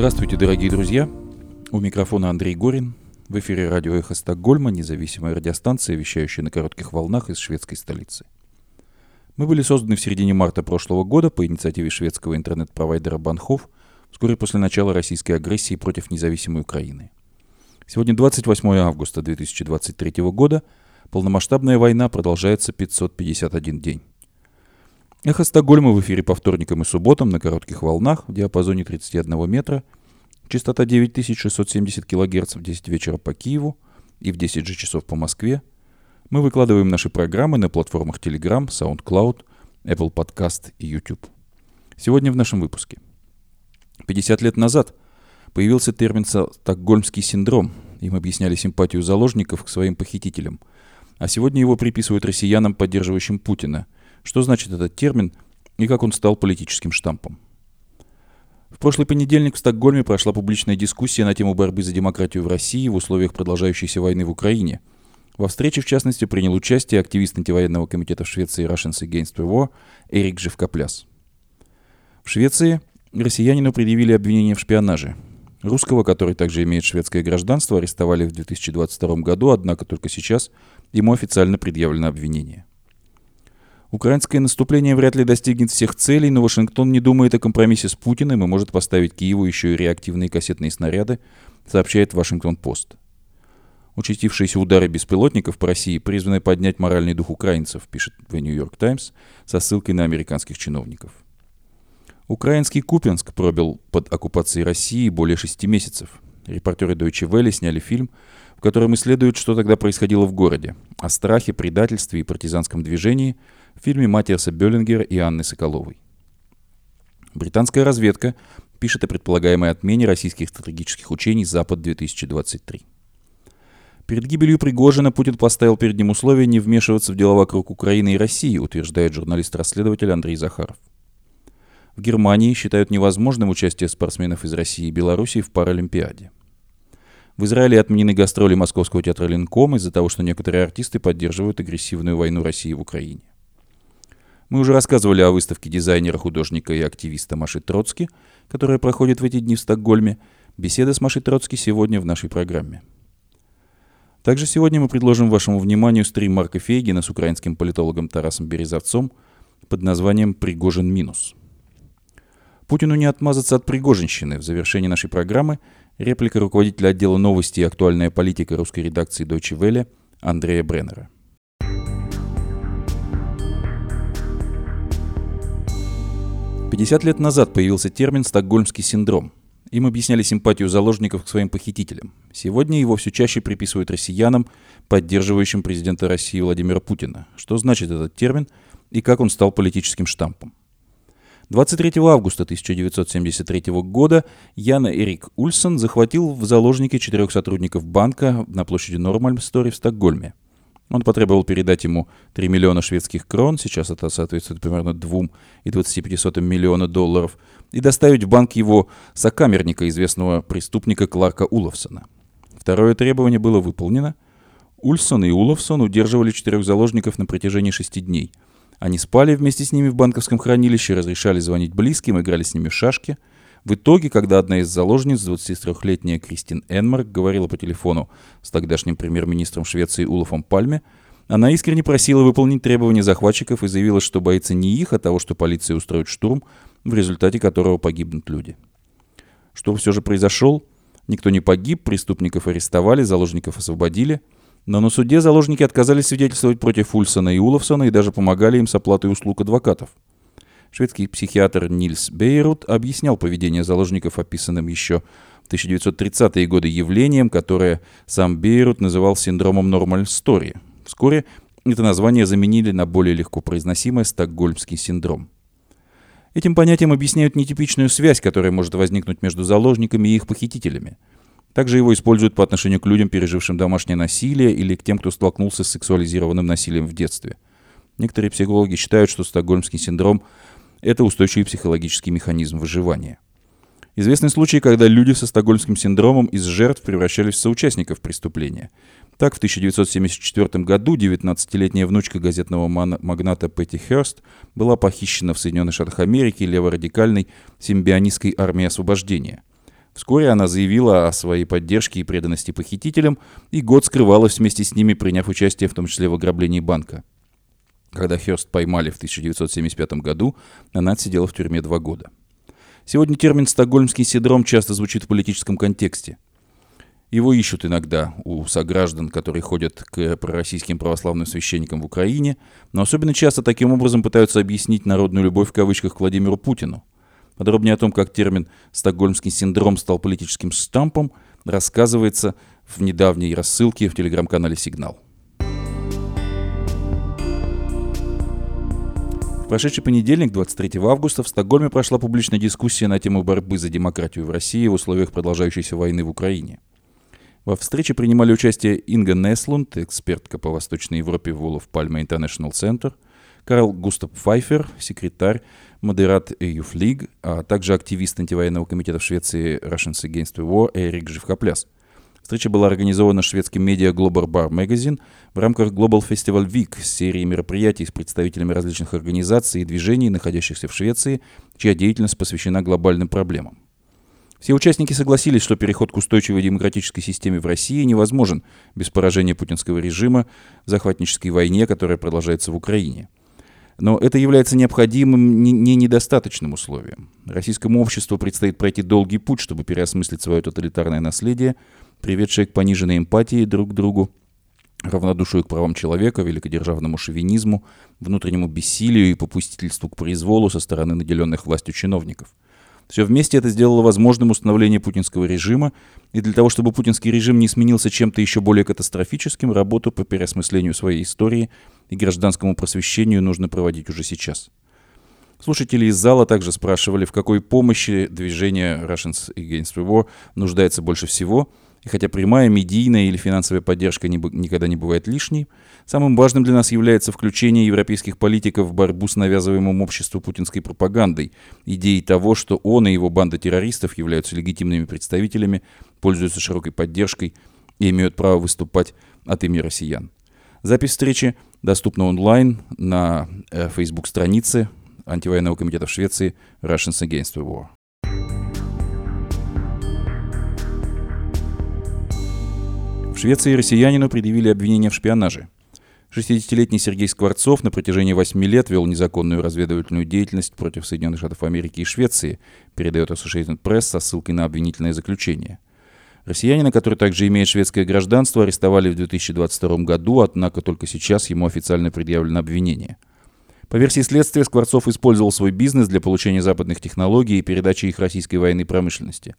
Здравствуйте, дорогие друзья. У микрофона Андрей Горин. В эфире радио «Эхо Стокгольма», независимая радиостанция, вещающая на коротких волнах из шведской столицы. Мы были созданы в середине марта прошлого года по инициативе шведского интернет-провайдера Банхов вскоре после начала российской агрессии против независимой Украины. Сегодня 28 августа 2023 года. Полномасштабная война продолжается 551 день. Эхо Стокгольма в эфире по вторникам и субботам на коротких волнах в диапазоне 31 метра – Частота 9670 кГц в 10 вечера по Киеву и в 10 же часов по Москве. Мы выкладываем наши программы на платформах Telegram, SoundCloud, Apple Podcast и YouTube. Сегодня в нашем выпуске. 50 лет назад появился термин «стокгольмский синдром». Им объясняли симпатию заложников к своим похитителям. А сегодня его приписывают россиянам, поддерживающим Путина. Что значит этот термин и как он стал политическим штампом? В прошлый понедельник в Стокгольме прошла публичная дискуссия на тему борьбы за демократию в России в условиях продолжающейся войны в Украине. Во встрече, в частности, принял участие активист антивоенного комитета в Швеции Russians Against the War Эрик Живкопляс. В Швеции россиянину предъявили обвинение в шпионаже. Русского, который также имеет шведское гражданство, арестовали в 2022 году, однако только сейчас ему официально предъявлено обвинение. Украинское наступление вряд ли достигнет всех целей, но Вашингтон не думает о компромиссе с Путиным и может поставить Киеву еще и реактивные кассетные снаряды, сообщает Вашингтон-Пост. Участившиеся удары беспилотников по России призваны поднять моральный дух украинцев, пишет The New York Times со ссылкой на американских чиновников. Украинский Купенск пробил под оккупацией России более шести месяцев. Репортеры Deutsche Welle сняли фильм, в котором исследуют, что тогда происходило в городе, о страхе, предательстве и партизанском движении – в фильме Матиаса Беллингера и Анны Соколовой. Британская разведка пишет о предполагаемой отмене российских стратегических учений «Запад-2023». Перед гибелью Пригожина Путин поставил перед ним условие не вмешиваться в дела вокруг Украины и России, утверждает журналист-расследователь Андрей Захаров. В Германии считают невозможным участие спортсменов из России и Белоруссии в Паралимпиаде. В Израиле отменены гастроли Московского театра «Ленком» из-за того, что некоторые артисты поддерживают агрессивную войну России в Украине. Мы уже рассказывали о выставке дизайнера, художника и активиста Маши Троцки, которая проходит в эти дни в Стокгольме. Беседа с Машей Троцки сегодня в нашей программе. Также сегодня мы предложим вашему вниманию стрим Марка Фейгина с украинским политологом Тарасом Березовцом под названием «Пригожин минус». Путину не отмазаться от пригожинщины. В завершении нашей программы реплика руководителя отдела новости и актуальная политика русской редакции Deutsche Welle Андрея Бреннера – 50 лет назад появился термин «стокгольмский синдром». Им объясняли симпатию заложников к своим похитителям. Сегодня его все чаще приписывают россиянам, поддерживающим президента России Владимира Путина. Что значит этот термин и как он стал политическим штампом? 23 августа 1973 года Яна Эрик Ульсон захватил в заложники четырех сотрудников банка на площади Нормальм-Стори в Стокгольме. Он потребовал передать ему 3 миллиона шведских крон, сейчас это соответствует примерно 2,25 миллиона долларов, и доставить в банк его сокамерника, известного преступника Кларка Уловсона. Второе требование было выполнено. Ульсон и Уловсон удерживали четырех заложников на протяжении шести дней. Они спали вместе с ними в банковском хранилище, разрешали звонить близким, играли с ними в шашки – в итоге, когда одна из заложниц, 23-летняя Кристин Энмарк, говорила по телефону с тогдашним премьер-министром Швеции Улафом Пальме, она искренне просила выполнить требования захватчиков и заявила, что боится не их, а того, что полиция устроит штурм, в результате которого погибнут люди. Что все же произошел? Никто не погиб, преступников арестовали, заложников освободили. Но на суде заложники отказались свидетельствовать против Ульсона и Уловсона и даже помогали им с оплатой услуг адвокатов – Шведский психиатр Нильс Бейрут объяснял поведение заложников описанным еще в 1930-е годы явлением, которое сам Бейрут называл синдромом Нормаль Стори. Вскоре это название заменили на более легко произносимое «стокгольмский синдром». Этим понятием объясняют нетипичную связь, которая может возникнуть между заложниками и их похитителями. Также его используют по отношению к людям, пережившим домашнее насилие, или к тем, кто столкнулся с сексуализированным насилием в детстве. Некоторые психологи считают, что стокгольмский синдром это устойчивый психологический механизм выживания. Известны случаи, когда люди со стокгольмским синдромом из жертв превращались в соучастников преступления. Так, в 1974 году 19-летняя внучка газетного магната Петти Херст была похищена в Соединенных Штатах Америки леворадикальной симбионистской армией освобождения. Вскоре она заявила о своей поддержке и преданности похитителям, и год скрывалась вместе с ними, приняв участие в том числе в ограблении банка. Когда Хёрст поймали в 1975 году, она отсидела в тюрьме два года. Сегодня термин «стокгольмский синдром» часто звучит в политическом контексте. Его ищут иногда у сограждан, которые ходят к пророссийским православным священникам в Украине, но особенно часто таким образом пытаются объяснить народную любовь в кавычках к Владимиру Путину. Подробнее о том, как термин «стокгольмский синдром» стал политическим штампом, рассказывается в недавней рассылке в телеграм-канале «Сигнал». Прошедший понедельник, 23 августа, в Стокгольме прошла публичная дискуссия на тему борьбы за демократию в России в условиях продолжающейся войны в Украине. Во встрече принимали участие Инга Неслунд, экспертка по Восточной Европе в Wolof Palme International Center, Карл Густав Пфайфер, секретарь Модерат Юфлиг, а также активист антивоенного комитета в Швеции Russians Against the War Эрик Живкопляс. Встреча была организована шведским медиа Global Bar Magazine в рамках Global Festival Week с серией мероприятий с представителями различных организаций и движений, находящихся в Швеции, чья деятельность посвящена глобальным проблемам. Все участники согласились, что переход к устойчивой демократической системе в России невозможен без поражения путинского режима в захватнической войне, которая продолжается в Украине. Но это является необходимым, не, не недостаточным условием. Российскому обществу предстоит пройти долгий путь, чтобы переосмыслить свое тоталитарное наследие, приведшее к пониженной эмпатии друг к другу, равнодушию к правам человека, великодержавному шовинизму, внутреннему бессилию и попустительству к произволу со стороны наделенных властью чиновников – все вместе это сделало возможным установление путинского режима, и для того, чтобы путинский режим не сменился чем-то еще более катастрофическим, работу по переосмыслению своей истории и гражданскому просвещению нужно проводить уже сейчас. Слушатели из зала также спрашивали, в какой помощи движение Russians Against War нуждается больше всего – и хотя прямая медийная или финансовая поддержка не, никогда не бывает лишней, самым важным для нас является включение европейских политиков в борьбу с навязываемым обществу путинской пропагандой, идеей того, что он и его банда террористов являются легитимными представителями, пользуются широкой поддержкой и имеют право выступать от имени россиян. Запись встречи доступна онлайн на э, Facebook-странице антивоенного комитета в Швеции Russians Against the War. Швеции россиянину предъявили обвинение в шпионаже. 60-летний Сергей Скворцов на протяжении 8 лет вел незаконную разведывательную деятельность против Соединенных Штатов Америки и Швеции, передает Associated Press со ссылкой на обвинительное заключение. Россиянина, который также имеет шведское гражданство, арестовали в 2022 году, однако только сейчас ему официально предъявлено обвинение. По версии следствия, Скворцов использовал свой бизнес для получения западных технологий и передачи их российской военной промышленности.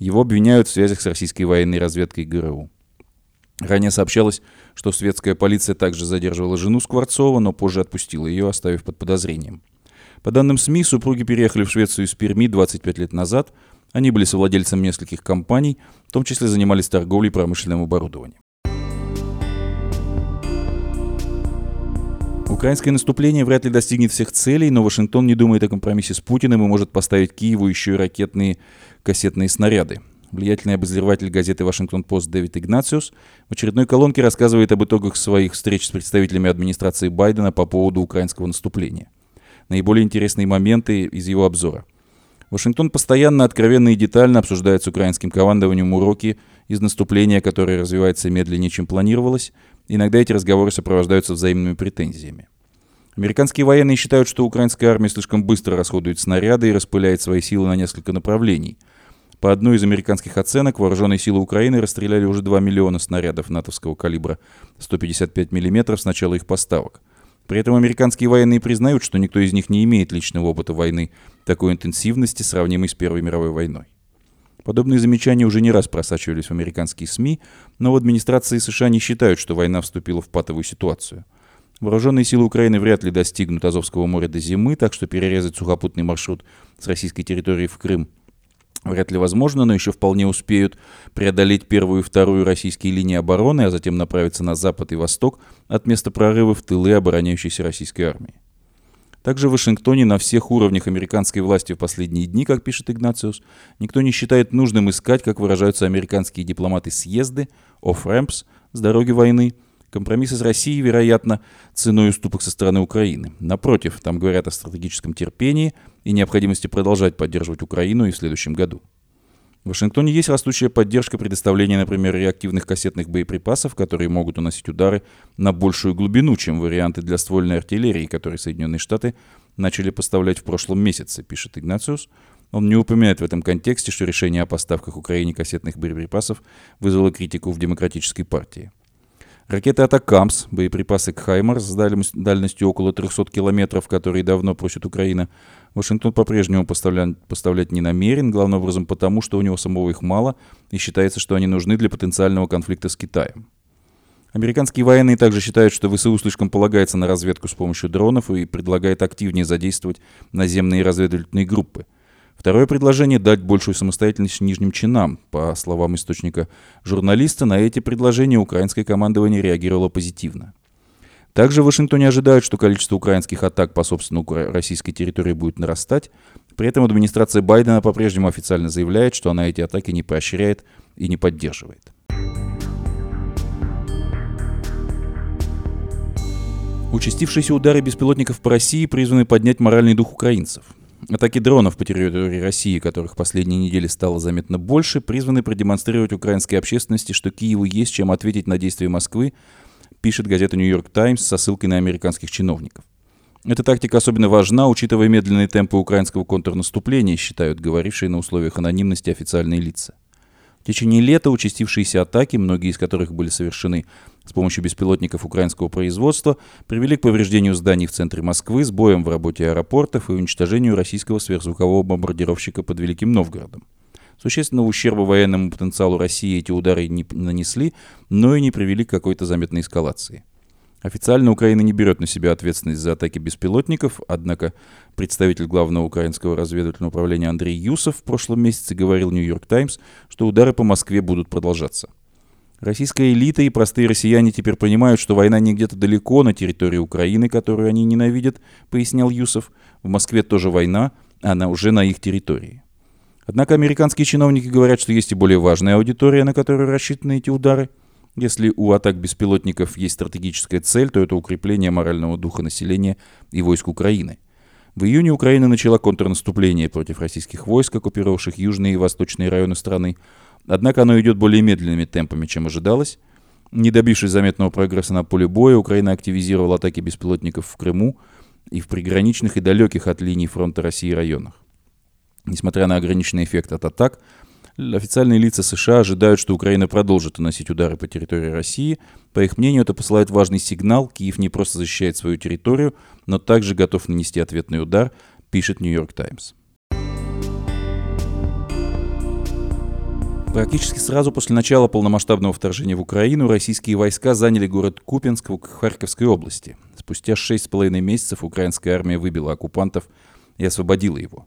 Его обвиняют в связях с российской военной разведкой ГРУ. Ранее сообщалось, что светская полиция также задерживала жену Скворцова, но позже отпустила ее, оставив под подозрением. По данным СМИ, супруги переехали в Швецию из Перми 25 лет назад. Они были совладельцем нескольких компаний, в том числе занимались торговлей промышленным оборудованием. Украинское наступление вряд ли достигнет всех целей, но Вашингтон не думает о компромиссе с Путиным и может поставить Киеву еще и ракетные кассетные снаряды. Влиятельный обозреватель газеты «Вашингтон-Пост» Дэвид Игнациус в очередной колонке рассказывает об итогах своих встреч с представителями администрации Байдена по поводу украинского наступления. Наиболее интересные моменты из его обзора. Вашингтон постоянно, откровенно и детально обсуждает с украинским командованием уроки из наступления, которое развивается медленнее, чем планировалось. Иногда эти разговоры сопровождаются взаимными претензиями. Американские военные считают, что украинская армия слишком быстро расходует снаряды и распыляет свои силы на несколько направлений – по одной из американских оценок, вооруженные силы Украины расстреляли уже 2 миллиона снарядов натовского калибра 155 мм с начала их поставок. При этом американские военные признают, что никто из них не имеет личного опыта войны такой интенсивности, сравнимой с Первой мировой войной. Подобные замечания уже не раз просачивались в американские СМИ, но в администрации США не считают, что война вступила в патовую ситуацию. Вооруженные силы Украины вряд ли достигнут Азовского моря до зимы, так что перерезать сухопутный маршрут с российской территории в Крым – вряд ли возможно, но еще вполне успеют преодолеть первую и вторую российские линии обороны, а затем направиться на запад и восток от места прорыва в тылы обороняющейся российской армии. Также в Вашингтоне на всех уровнях американской власти в последние дни, как пишет Игнациус, никто не считает нужным искать, как выражаются американские дипломаты, съезды, off-ramps с дороги войны, Компромиссы с Россией, вероятно, ценой уступок со стороны Украины. Напротив, там говорят о стратегическом терпении и необходимости продолжать поддерживать Украину и в следующем году. В Вашингтоне есть растущая поддержка предоставления, например, реактивных кассетных боеприпасов, которые могут уносить удары на большую глубину, чем варианты для ствольной артиллерии, которые Соединенные Штаты начали поставлять в прошлом месяце, пишет Игнациус. Он не упоминает в этом контексте, что решение о поставках Украине кассетных боеприпасов вызвало критику в Демократической партии. Ракеты «Атакамс», боеприпасы к с дальностью около 300 километров, которые давно просит Украина, Вашингтон по-прежнему поставлять, поставлять не намерен, главным образом потому, что у него самого их мало, и считается, что они нужны для потенциального конфликта с Китаем. Американские военные также считают, что ВСУ слишком полагается на разведку с помощью дронов и предлагает активнее задействовать наземные разведывательные группы – Второе предложение – дать большую самостоятельность нижним чинам. По словам источника журналиста, на эти предложения украинское командование реагировало позитивно. Также в Вашингтоне ожидают, что количество украинских атак по собственной российской территории будет нарастать. При этом администрация Байдена по-прежнему официально заявляет, что она эти атаки не поощряет и не поддерживает. Участившиеся удары беспилотников по России призваны поднять моральный дух украинцев – Атаки дронов по территории России, которых последние недели стало заметно больше, призваны продемонстрировать украинской общественности, что Киеву есть чем ответить на действия Москвы, пишет газета «Нью-Йорк Таймс» со ссылкой на американских чиновников. Эта тактика особенно важна, учитывая медленные темпы украинского контрнаступления, считают говорившие на условиях анонимности официальные лица. В течение лета участившиеся атаки, многие из которых были совершены с помощью беспилотников украинского производства, привели к повреждению зданий в центре Москвы, сбоям в работе аэропортов и уничтожению российского сверхзвукового бомбардировщика под Великим Новгородом. Существенного ущерба военному потенциалу России эти удары не нанесли, но и не привели к какой-то заметной эскалации. Официально Украина не берет на себя ответственность за атаки беспилотников, однако представитель главного украинского разведывательного управления Андрей Юсов в прошлом месяце говорил «Нью-Йорк Таймс», что удары по Москве будут продолжаться. Российская элита и простые россияне теперь понимают, что война не где-то далеко, на территории Украины, которую они ненавидят, пояснял Юсов. В Москве тоже война, она уже на их территории. Однако американские чиновники говорят, что есть и более важная аудитория, на которую рассчитаны эти удары – если у атак беспилотников есть стратегическая цель, то это укрепление морального духа населения и войск Украины. В июне Украина начала контрнаступление против российских войск, оккупировавших южные и восточные районы страны. Однако оно идет более медленными темпами, чем ожидалось. Не добившись заметного прогресса на поле боя, Украина активизировала атаки беспилотников в Крыму и в приграничных и далеких от линии фронта России районах. Несмотря на ограниченный эффект от атак, Официальные лица США ожидают, что Украина продолжит наносить удары по территории России. По их мнению, это посылает важный сигнал. Киев не просто защищает свою территорию, но также готов нанести ответный удар, пишет Нью-Йорк Таймс. Практически сразу после начала полномасштабного вторжения в Украину российские войска заняли город Купинск в Харьковской области. Спустя шесть с половиной месяцев украинская армия выбила оккупантов и освободила его.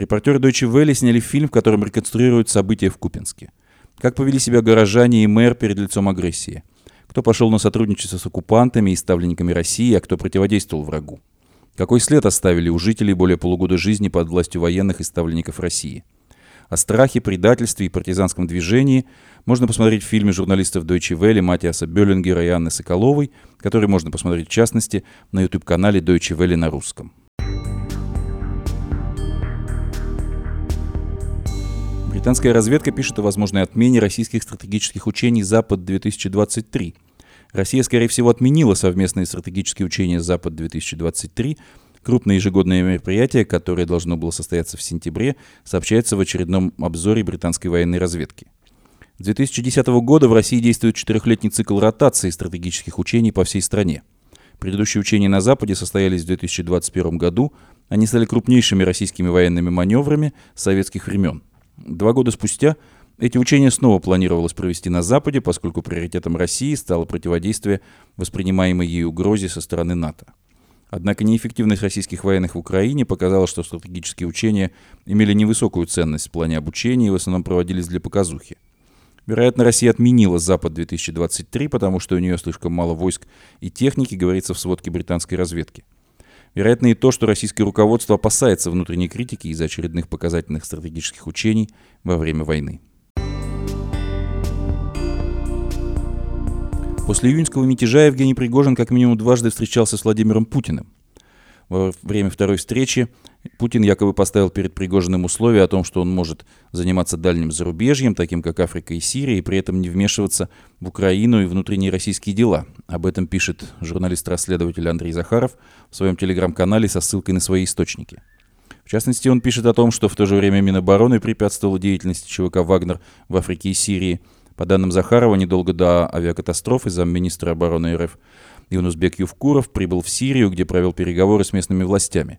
Репортеры Deutsche Welle сняли фильм, в котором реконструируют события в Купинске. Как повели себя горожане и мэр перед лицом агрессии. Кто пошел на сотрудничество с оккупантами и ставленниками России, а кто противодействовал врагу. Какой след оставили у жителей более полугода жизни под властью военных и ставленников России. О страхе, предательстве и партизанском движении можно посмотреть в фильме журналистов Deutsche Welle Матиаса Бёллингера и Анны Соколовой, который можно посмотреть в частности на YouTube-канале Deutsche Welle на русском. Британская разведка пишет о возможной отмене российских стратегических учений «Запад-2023». Россия, скорее всего, отменила совместные стратегические учения «Запад-2023», Крупное ежегодное мероприятие, которое должно было состояться в сентябре, сообщается в очередном обзоре британской военной разведки. С 2010 года в России действует четырехлетний цикл ротации стратегических учений по всей стране. Предыдущие учения на Западе состоялись в 2021 году. Они стали крупнейшими российскими военными маневрами советских времен. Два года спустя эти учения снова планировалось провести на Западе, поскольку приоритетом России стало противодействие воспринимаемой ей угрозе со стороны НАТО. Однако неэффективность российских военных в Украине показала, что стратегические учения имели невысокую ценность в плане обучения и в основном проводились для показухи. Вероятно, Россия отменила Запад-2023, потому что у нее слишком мало войск и техники, говорится в сводке британской разведки. Вероятно и то, что российское руководство опасается внутренней критики из-за очередных показательных стратегических учений во время войны. После июньского мятежа Евгений Пригожин как минимум дважды встречался с Владимиром Путиным. Во время второй встречи Путин якобы поставил перед Пригожиным условие о том, что он может заниматься дальним зарубежьем, таким как Африка и Сирия, и при этом не вмешиваться в Украину и внутренние российские дела. Об этом пишет журналист-расследователь Андрей Захаров в своем телеграм-канале со ссылкой на свои источники. В частности, он пишет о том, что в то же время Минобороны препятствовала деятельности ЧВК «Вагнер» в Африке и Сирии. По данным Захарова, недолго до авиакатастрофы замминистра обороны РФ Юнусбек Ювкуров прибыл в Сирию, где провел переговоры с местными властями.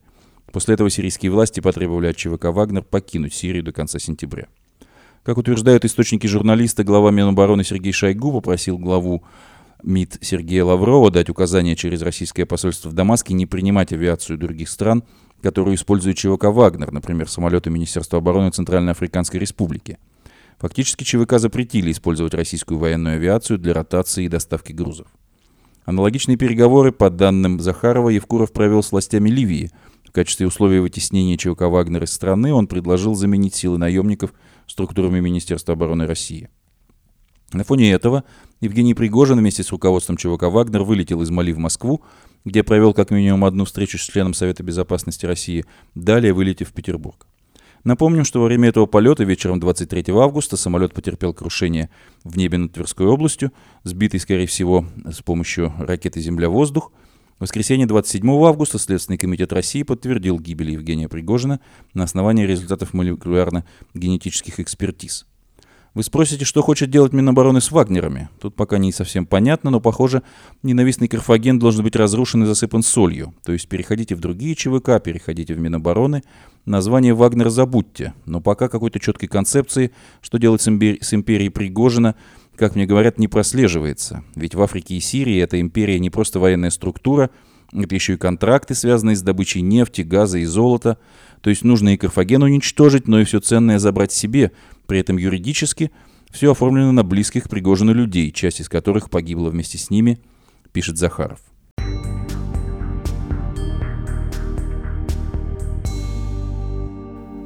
После этого сирийские власти потребовали от ЧВК «Вагнер» покинуть Сирию до конца сентября. Как утверждают источники журналиста, глава Минобороны Сергей Шойгу попросил главу МИД Сергея Лаврова дать указание через российское посольство в Дамаске не принимать авиацию других стран которую использует ЧВК «Вагнер», например, самолеты Министерства обороны Центральной Африканской Республики. Фактически ЧВК запретили использовать российскую военную авиацию для ротации и доставки грузов. Аналогичные переговоры, по данным Захарова, Евкуров провел с властями Ливии. В качестве условия вытеснения ЧВК «Вагнер» из страны он предложил заменить силы наемников структурами Министерства обороны России. На фоне этого Евгений Пригожин вместе с руководством ЧВК «Вагнер» вылетел из Мали в Москву, где провел как минимум одну встречу с членом Совета Безопасности России, далее вылетев в Петербург. Напомним, что во время этого полета вечером 23 августа самолет потерпел крушение в небе над Тверской областью, сбитый, скорее всего, с помощью ракеты «Земля-воздух». В воскресенье 27 августа Следственный комитет России подтвердил гибель Евгения Пригожина на основании результатов молекулярно-генетических экспертиз. Вы спросите, что хочет делать Минобороны с Вагнерами? Тут пока не совсем понятно, но, похоже, ненавистный Карфаген должен быть разрушен и засыпан солью. То есть переходите в другие ЧВК, переходите в Минобороны. Название Вагнер забудьте. Но пока какой-то четкой концепции, что делать с, импери- с империей Пригожина, как мне говорят, не прослеживается. Ведь в Африке и Сирии эта империя не просто военная структура, это еще и контракты, связанные с добычей нефти, газа и золота. То есть нужно и Карфаген уничтожить, но и все ценное забрать себе – при этом юридически все оформлено на близких Пригожину людей, часть из которых погибла вместе с ними, пишет Захаров.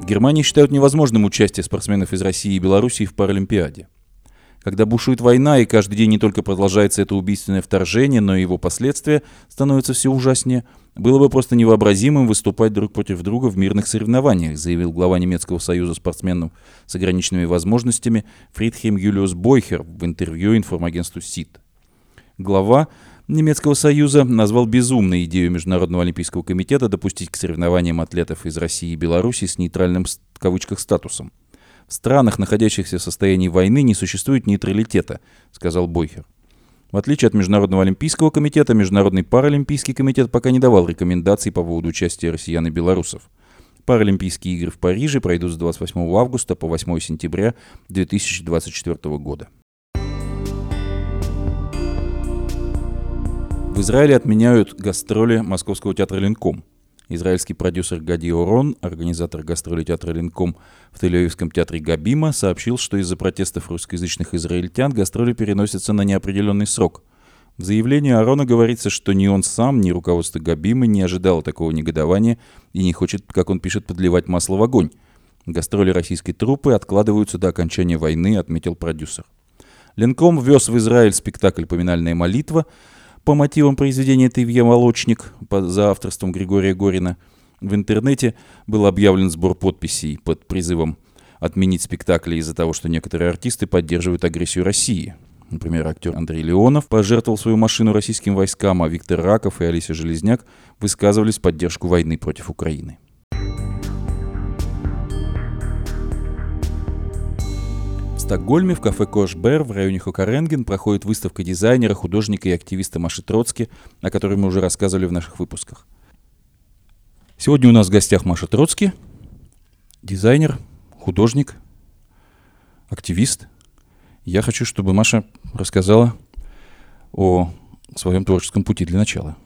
Германии считают невозможным участие спортсменов из России и Белоруссии в Паралимпиаде. Когда бушует война, и каждый день не только продолжается это убийственное вторжение, но и его последствия становятся все ужаснее, было бы просто невообразимым выступать друг против друга в мирных соревнованиях, заявил глава немецкого союза спортсменов с ограниченными возможностями Фридхейм Юлиус Бойхер в интервью информагентству СИТ. Глава немецкого союза назвал безумной идею Международного олимпийского комитета допустить к соревнованиям атлетов из России и Беларуси с нейтральным в кавычках статусом. В странах, находящихся в состоянии войны, не существует нейтралитета, сказал Бойхер. В отличие от Международного олимпийского комитета, Международный паралимпийский комитет пока не давал рекомендаций по поводу участия россиян и белорусов. Паралимпийские игры в Париже пройдут с 28 августа по 8 сентября 2024 года. В Израиле отменяют гастроли Московского театра «Ленком». Израильский продюсер Гади Орон, организатор гастроли театра «Линком» в Тель-Авивском театре Габима, сообщил, что из-за протестов русскоязычных израильтян гастроли переносятся на неопределенный срок. В заявлении Арона говорится, что ни он сам, ни руководство Габима не ожидало такого негодования и не хочет, как он пишет, подливать масло в огонь. Гастроли российской труппы откладываются до окончания войны, отметил продюсер. Ленком ввез в Израиль спектакль «Поминальная молитва», по мотивам произведения «Тывье молочник» за авторством Григория Горина. В интернете был объявлен сбор подписей под призывом отменить спектакли из-за того, что некоторые артисты поддерживают агрессию России. Например, актер Андрей Леонов пожертвовал свою машину российским войскам, а Виктор Раков и Алисия Железняк высказывались в поддержку войны против Украины. Стокгольме в кафе Кошбер в районе Хокаренген проходит выставка дизайнера, художника и активиста Маши Троцки, о которой мы уже рассказывали в наших выпусках. Сегодня у нас в гостях Маша Троцки, дизайнер, художник, активист. Я хочу, чтобы Маша рассказала о своем творческом пути для начала.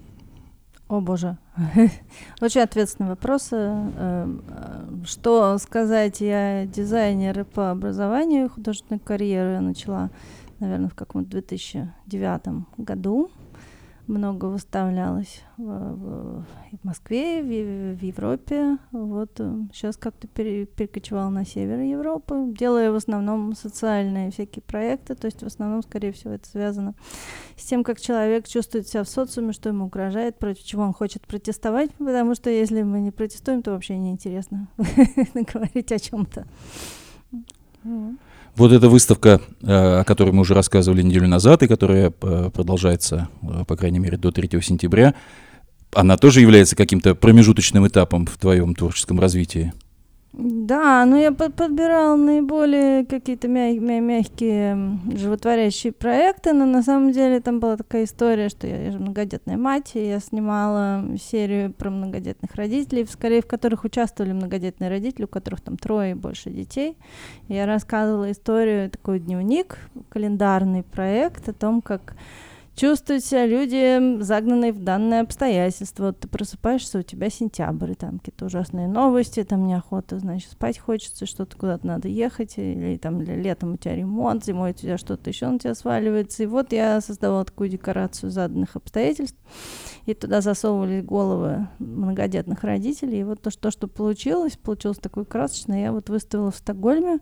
О боже, очень ответственный вопрос. Э, э, что сказать, я дизайнер по образованию, художественную карьеру начала, наверное, в каком-то 2009 году. Много выставлялась в, в, в Москве, в, в Европе. Вот сейчас э, как-то пере, перекочевала на север Европы, делая в основном социальные всякие проекты, то есть в основном, скорее всего, это связано с тем, как человек чувствует себя в социуме, что ему угрожает, против чего он хочет протестовать, потому что если мы не протестуем, то вообще неинтересно говорить о чем-то. Вот эта выставка, э, о которой мы уже рассказывали неделю назад и которая э, продолжается, э, по крайней мере, до 3 сентября, она тоже является каким-то промежуточным этапом в твоем творческом развитии? Да, но я под подбирала наиболее какие-то мя мягкие животворящие проекты, но на самом деле там была такая история, что я, я же многодетная мать, и я снимала серию про многодетных родителей, скорее в которых участвовали многодетные родители, у которых там трое и больше детей. И я рассказывала историю, такой дневник, календарный проект о том, как чувствуют себя люди, загнанные в данное обстоятельство. Вот ты просыпаешься, у тебя сентябрь, там какие-то ужасные новости, там неохота, значит, спать хочется, что-то куда-то надо ехать, или там летом у тебя ремонт, зимой у тебя что-то еще на тебя сваливается. И вот я создавала такую декорацию заданных обстоятельств, и туда засовывали головы многодетных родителей. И вот то, что, что получилось, получилось такое красочное, я вот выставила в Стокгольме,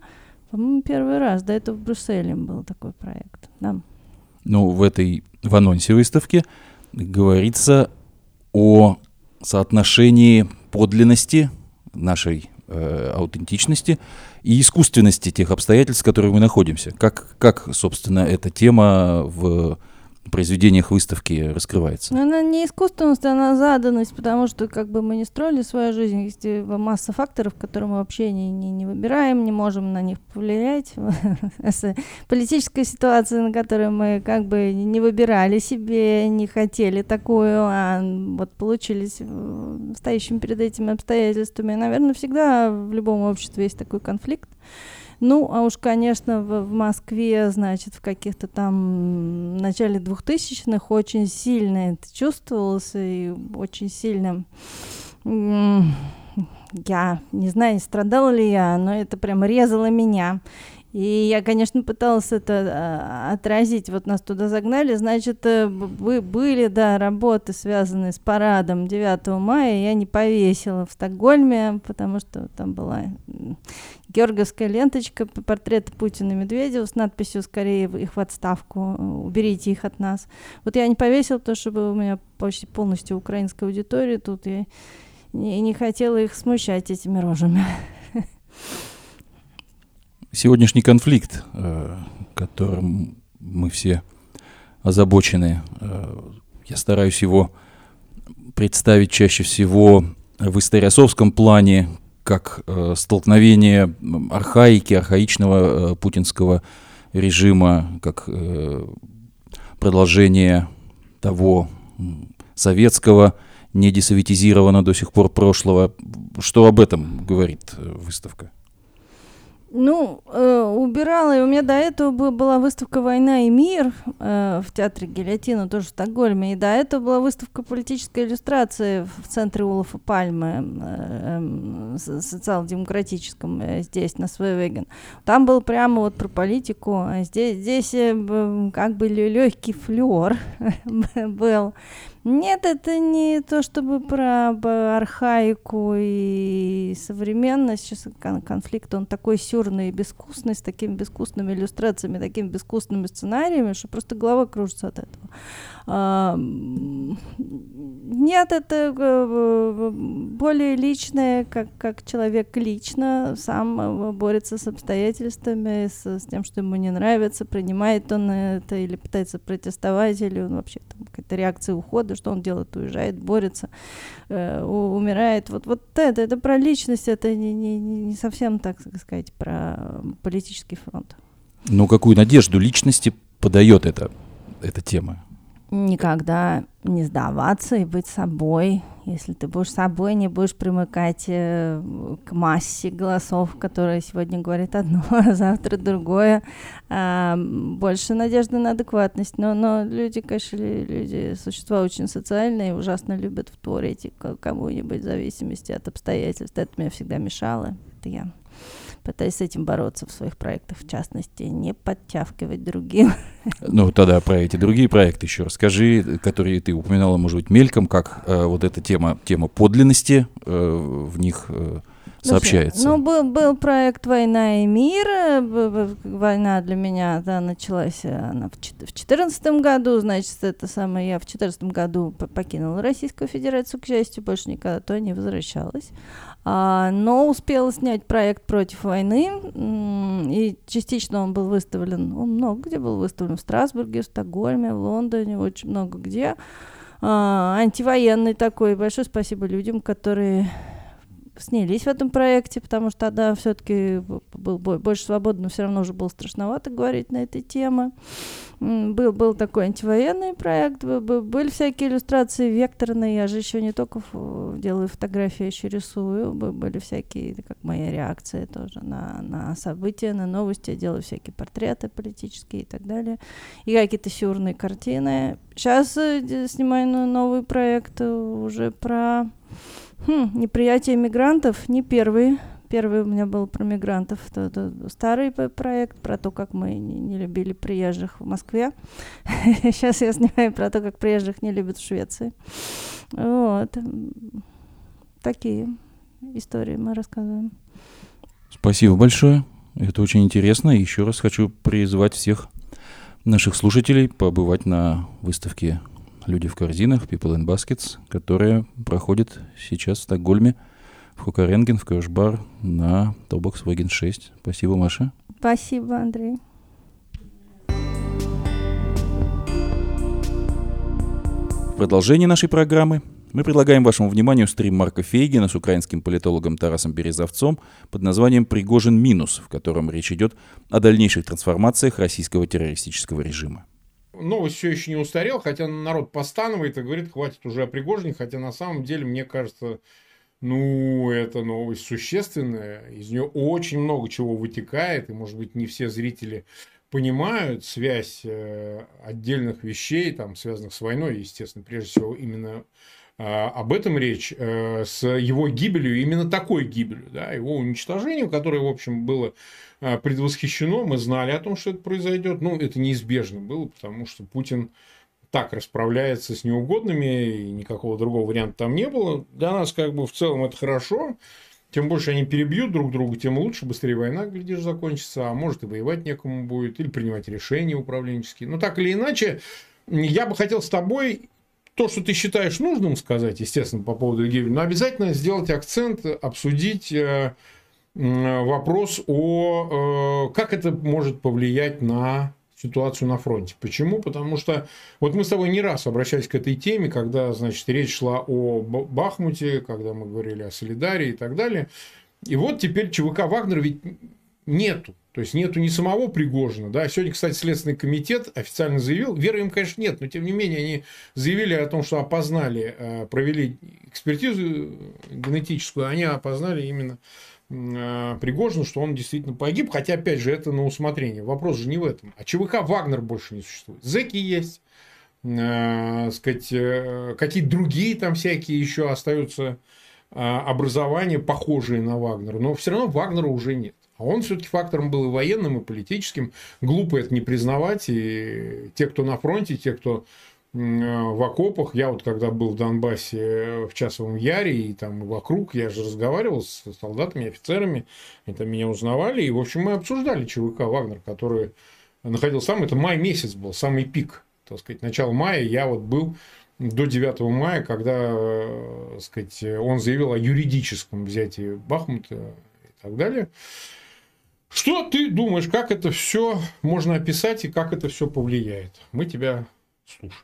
по-моему, первый раз. До этого в Брюсселе был такой проект. Да. Ну, в этой, в анонсе выставки говорится о соотношении подлинности нашей э, аутентичности и искусственности тех обстоятельств, в которых мы находимся. Как, как, собственно, эта тема в произведениях выставки раскрывается? Но она не искусственность, она заданность, потому что как бы мы не строили свою жизнь, есть масса факторов, которые мы вообще не, не, не выбираем, не можем на них повлиять. Политическая ситуация, на которую мы как бы не выбирали себе, не хотели такую, а вот получились стоящими перед этими обстоятельствами. Наверное, всегда в любом обществе есть такой конфликт. Ну, а уж, конечно, в, в Москве, значит, в каких-то там начале двухтысячных очень сильно это чувствовалось и очень сильно я не знаю, страдала ли я, но это прям резало меня. И я, конечно, пыталась это а, отразить. Вот нас туда загнали, значит, э, были, да, работы, связанные с парадом 9 мая, я не повесила в Стокгольме, потому что там была георгиевская ленточка, портрет Путина и Медведева с надписью «Скорее их в отставку, уберите их от нас». Вот я не повесила, потому что у меня почти полностью украинская аудитория тут, и не, не хотела их смущать этими рожами. сегодняшний конфликт, э, которым мы все озабочены, э, я стараюсь его представить чаще всего в историосовском плане, как э, столкновение архаики, архаичного путинского режима, как продолжение того советского, не десоветизированного до сих пор прошлого. Что об этом говорит выставка? Ну, э, убирала, и у меня до этого была выставка «Война и мир» э, в театре Гильотина, тоже в Стокгольме, и до этого была выставка «Политическая иллюстрация» в центре Улафа Пальмы, э, э, социал-демократическом, э, здесь, на Свевеген. Там был прямо вот про политику, а здесь, здесь э, как бы легкий флер был. Нет, это не то чтобы про архаику и современность. Сейчас конфликт, он такой сюрный и безвкусный, с такими безвкусными иллюстрациями, такими безвкусными сценариями, что просто голова кружится от этого. Нет, это э, более личное, как, как человек лично сам э, борется с обстоятельствами, с, с тем, что ему не нравится, принимает он это или пытается протестовать, или он вообще там какая-то реакция ухода, что он делает, уезжает, борется, э, умирает. Вот, вот это, это про личность, это не, не, не совсем, так сказать, про политический фронт. Ну, какую надежду личности подает эта, эта тема? Никогда не сдаваться и быть собой. Если ты будешь собой, не будешь примыкать э, к массе голосов, которые сегодня говорят одно, а завтра другое. А, больше надежды на адекватность. Но, но люди, конечно, люди, существа очень социальные, ужасно любят вторить кому-нибудь в зависимости от обстоятельств. Это мне всегда мешало. как-то я пытаюсь с этим бороться в своих проектах, в частности, не подтявкивать другим. Ну, тогда про эти другие проекты еще расскажи, которые ты упоминала, может быть, мельком, как э, вот эта тема, тема подлинности э, в них э, сообщается. Ну, был, был проект «Война и мир». Война для меня да, началась она в 2014 году. Значит, это самое, я в 2014 году покинула Российскую Федерацию, к счастью, больше никогда то не возвращалась. А, но успела снять проект против войны, и частично он был выставлен, он много где был выставлен, в Страсбурге, в Стокгольме, в Лондоне, очень много где. А, антивоенный такой. Большое спасибо людям, которые снялись в этом проекте, потому что тогда все-таки был больше свободно, но все равно уже было страшновато говорить на этой теме. Был, был такой антивоенный проект, были всякие иллюстрации векторные, я же еще не только делаю фотографии, я еще рисую, были всякие, как моя реакция тоже на, на события, на новости, я делаю всякие портреты политические и так далее, и какие-то сюрные картины. Сейчас э, снимаю новый проект уже про Хм, неприятие мигрантов не первый. Первый у меня был про мигрантов. Это, это старый проект про то, как мы не, не любили приезжих в Москве. Сейчас я снимаю про то, как приезжих не любят в Швеции. Вот. Такие истории мы рассказываем. Спасибо большое. Это очень интересно. Еще раз хочу призвать всех наших слушателей побывать на выставке «Люди в корзинах», People in Baskets, которая проходит сейчас в Стокгольме, в Хукаренген, в Крышбар на Тобокс Wagen 6. Спасибо, Маша. Спасибо, Андрей. В продолжение нашей программы мы предлагаем вашему вниманию стрим Марка Фейгина с украинским политологом Тарасом Березовцом под названием «Пригожин минус», в котором речь идет о дальнейших трансформациях российского террористического режима новость все еще не устарела, хотя народ постанывает и говорит, хватит уже о Пригожине, хотя на самом деле, мне кажется, ну, эта новость существенная, из нее очень много чего вытекает, и, может быть, не все зрители понимают связь э, отдельных вещей, там, связанных с войной, естественно, прежде всего, именно об этом речь, э, с его гибелью, именно такой гибелью, да, его уничтожением, которое, в общем, было а, предвосхищено, мы знали о том, что это произойдет, ну, это неизбежно было, потому что Путин так расправляется с неугодными, и никакого другого варианта там не было. Для нас, как бы, в целом это хорошо, тем больше они перебьют друг друга, тем лучше, быстрее война, глядишь, закончится, а может и воевать некому будет, или принимать решения управленческие. Но так или иначе, я бы хотел с тобой то, что ты считаешь нужным сказать, естественно, по поводу гибели, но обязательно сделать акцент, обсудить э, вопрос о, э, как это может повлиять на ситуацию на фронте. Почему? Потому что вот мы с тобой не раз обращались к этой теме, когда, значит, речь шла о Бахмуте, когда мы говорили о Солидарии и так далее. И вот теперь ЧВК Вагнер ведь нету. То есть нету ни самого Пригожина, да. Сегодня, кстати, Следственный комитет официально заявил, веры им, конечно, нет, но тем не менее они заявили о том, что опознали, э, провели экспертизу генетическую, они опознали именно э, Пригожина, что он действительно погиб, хотя, опять же, это на усмотрение. Вопрос же не в этом. А ЧВК Вагнер больше не существует. Зеки есть, э, сказать, э, какие-то другие там всякие еще остаются э, образования, похожие на Вагнера, но все равно Вагнера уже нет. А он все-таки фактором был и военным, и политическим. Глупо это не признавать. И те, кто на фронте, те, кто в окопах. Я вот когда был в Донбассе в Часовом Яре и там вокруг, я же разговаривал с солдатами, офицерами, они там меня узнавали. И, в общем, мы обсуждали ЧВК «Вагнер», который находился там. Это май месяц был, самый пик. Так сказать, начало мая я вот был до 9 мая, когда э, так сказать, он заявил о юридическом взятии Бахмута и так далее. Что ты думаешь, как это все можно описать и как это все повлияет? Мы тебя слушаем.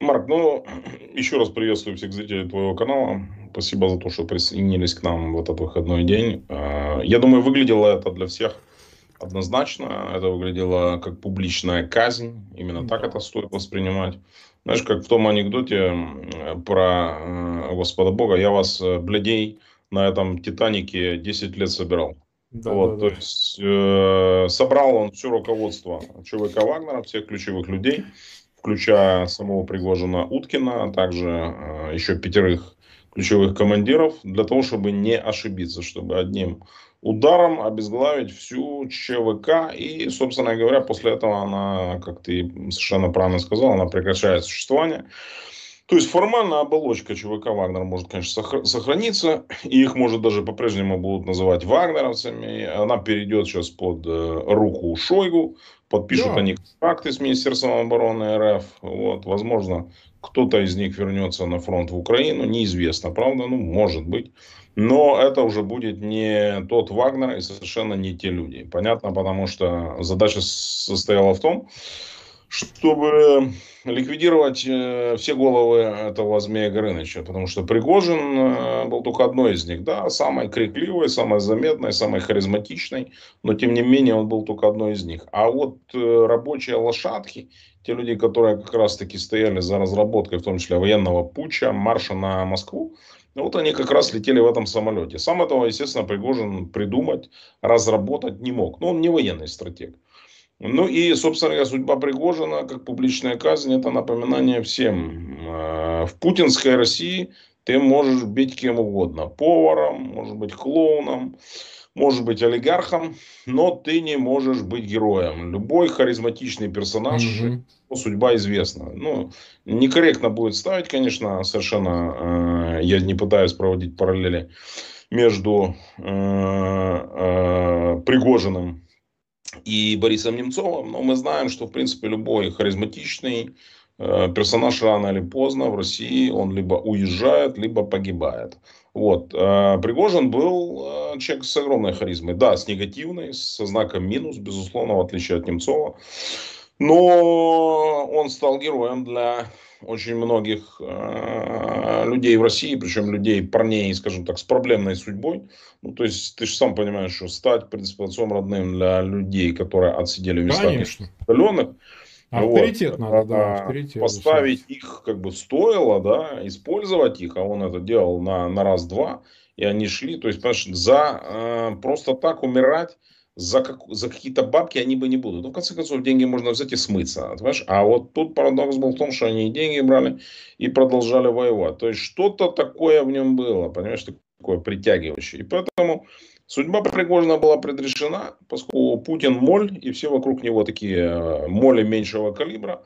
Марк, ну, еще раз приветствую всех зрителей твоего канала. Спасибо за то, что присоединились к нам в этот выходной день. А, я думаю, выглядело это для всех однозначно. Это выглядело как публичная казнь. Именно так это стоит воспринимать. Знаешь, как в том анекдоте про э, Господа Бога. Я вас, э, блядей, на этом Титанике 10 лет собирал. Да, вот, да, то да. есть э, собрал он все руководство ЧВК Вагнера, всех ключевых людей, включая самого Пригожина Уткина, а также э, еще пятерых ключевых командиров для того, чтобы не ошибиться, чтобы одним ударом обезглавить всю ЧВК. И, собственно говоря, после этого она, как ты совершенно правильно сказал, она прекращает существование. То есть формально оболочка ЧВК Вагнер может, конечно, сохраниться. И их, может, даже по-прежнему будут называть вагнеровцами. Она перейдет сейчас под э, руку Шойгу. Подпишут да. они контракты с Министерством обороны РФ. Вот, возможно, кто-то из них вернется на фронт в Украину. Неизвестно, правда? Ну, может быть. Но это уже будет не тот Вагнер и совершенно не те люди. Понятно, потому что задача состояла в том, чтобы ликвидировать э, все головы этого Змея Горыныча, потому что Пригожин э, был только одной из них, да, самой крикливой, самой заметной, самой харизматичной, но тем не менее он был только одной из них. А вот э, рабочие лошадки, те люди, которые как раз таки стояли за разработкой, в том числе военного путча, марша на Москву, вот они как раз летели в этом самолете. Сам этого, естественно, Пригожин придумать, разработать не мог. Но он не военный стратег. Ну и, собственно говоря, судьба Пригожина, как публичная казнь, это напоминание всем. Э, в путинской России ты можешь быть кем угодно. Поваром, может быть клоуном, может быть олигархом, но ты не можешь быть героем. Любой харизматичный персонаж, mm-hmm. судьба известна. Ну, некорректно будет ставить, конечно, совершенно. Э, я не пытаюсь проводить параллели между э, э, Пригожиным и Борисом Немцовым, но мы знаем, что, в принципе, любой харизматичный э, персонаж рано или поздно в России, он либо уезжает, либо погибает. Вот. Э, Пригожин был э, человек с огромной харизмой. Да, с негативной, со знаком минус, безусловно, в отличие от Немцова. Но он стал героем для очень многих э, людей в России, причем людей, парней, скажем так, с проблемной судьбой. Ну, то есть, ты же сам понимаешь, что стать, в принципе, отцом родным для людей, которые отсидели в местах соленых, Авторитет вот, надо, да, авторитет. Поставить их как бы стоило, да, использовать их, а он это делал на, на раз-два, и они шли, то есть, понимаешь, за э, просто так умирать, за, как, за какие-то бабки они бы не будут. Ну, в конце концов, деньги можно взять и смыться. Понимаешь? А вот тут парадокс был в том, что они деньги брали и продолжали воевать. То есть, что-то такое в нем было, понимаешь, такое притягивающее. И поэтому судьба Пригожина была предрешена, поскольку Путин моль, и все вокруг него такие э, моли меньшего калибра.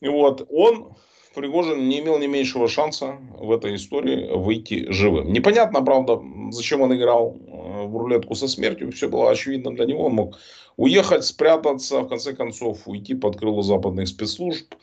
И вот он Пригожин не имел ни меньшего шанса в этой истории выйти живым. Непонятно, правда, зачем он играл э, в рулетку со смертью. Все было очевидно для него. Он мог уехать, спрятаться, в конце концов уйти под крыло западных спецслужб,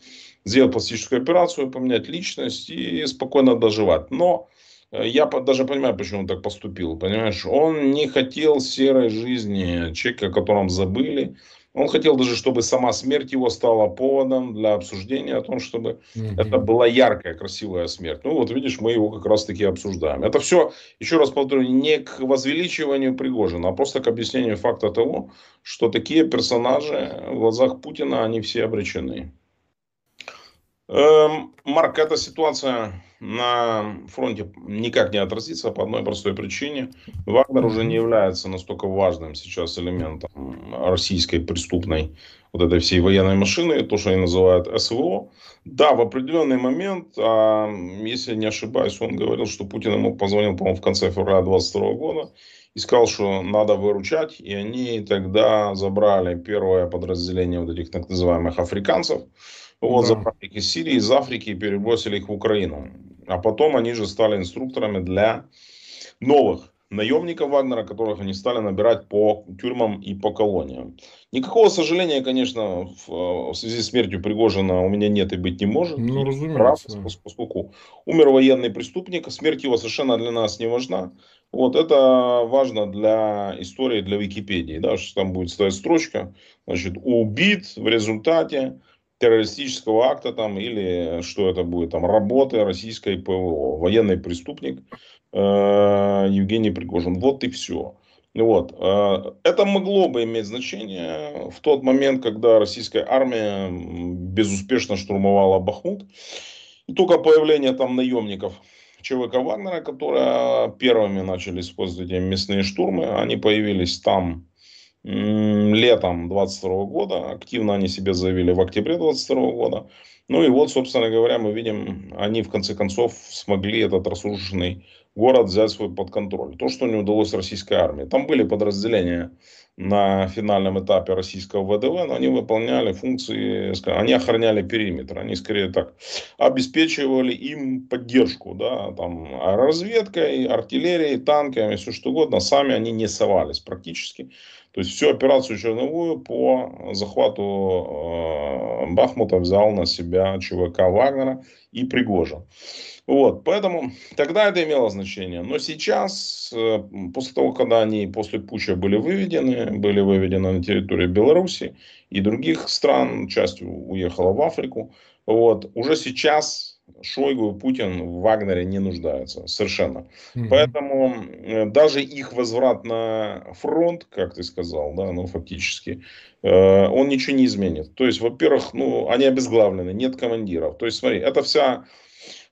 сделать пластическую операцию, поменять личность и спокойно доживать. Но э, я даже понимаю, почему он так поступил. Понимаешь, он не хотел серой жизни человека, о котором забыли, он хотел даже, чтобы сама смерть его стала поводом для обсуждения о том, чтобы mm-hmm. это была яркая, красивая смерть. Ну вот видишь, мы его как раз таки обсуждаем. Это все, еще раз повторю, не к возвеличиванию Пригожина, а просто к объяснению факта того, что такие персонажи в глазах Путина, они все обречены. Эм, Марк, эта ситуация на фронте никак не отразится по одной простой причине. Вагнер уже не является настолько важным сейчас элементом российской преступной вот этой всей военной машины, то, что они называют СВО. Да, в определенный момент, а, если не ошибаюсь, он говорил, что Путин ему позвонил, по-моему, в конце февраля 22 года и сказал, что надо выручать, и они тогда забрали первое подразделение вот этих так называемых африканцев, вот, да. забрали их из Сирии, из Африки и перебросили их в Украину. А потом они же стали инструкторами для новых наемников Вагнера, которых они стали набирать по тюрьмам и по колониям. Никакого сожаления, конечно, в, в связи с смертью Пригожина у меня нет и быть не может. Ну, разумеется. Прав, поскольку умер военный преступник, смерть его совершенно для нас не важна. Вот это важно для истории, для Википедии, да, что там будет стоять строчка, значит, убит в результате террористического акта там или что это будет там работы российской ПВО, военный преступник э, Евгений Пригожин. Вот и все. Вот. Э, это могло бы иметь значение в тот момент, когда российская армия безуспешно штурмовала Бахмут. И только появление там наемников ЧВК Вагнера, которые первыми начали использовать мясные штурмы, они появились там летом 22 года. Активно они себя заявили в октябре 22 года. Ну и вот, собственно говоря, мы видим, они в конце концов смогли этот разрушенный город взять свой под контроль. То, что не удалось российской армии. Там были подразделения на финальном этапе российского ВДВ, но они выполняли функции, они охраняли периметр, они скорее так обеспечивали им поддержку, да, там, разведкой, артиллерией, танками, все что угодно, сами они не совались практически. То есть всю операцию черновую по захвату э, Бахмута взял на себя ЧВК Вагнера и Пригожин. Вот, поэтому тогда это имело значение. Но сейчас, э, после того, когда они после путча были выведены, были выведены на территорию Беларуси и других стран, часть уехала в Африку, вот, уже сейчас Шойгу и Путин в Вагнере не нуждаются совершенно. Mm-hmm. Поэтому э, даже их возврат на фронт, как ты сказал, да, ну фактически, э, он ничего не изменит. То есть, во-первых, ну они обезглавлены, нет командиров. То есть, смотри, это вся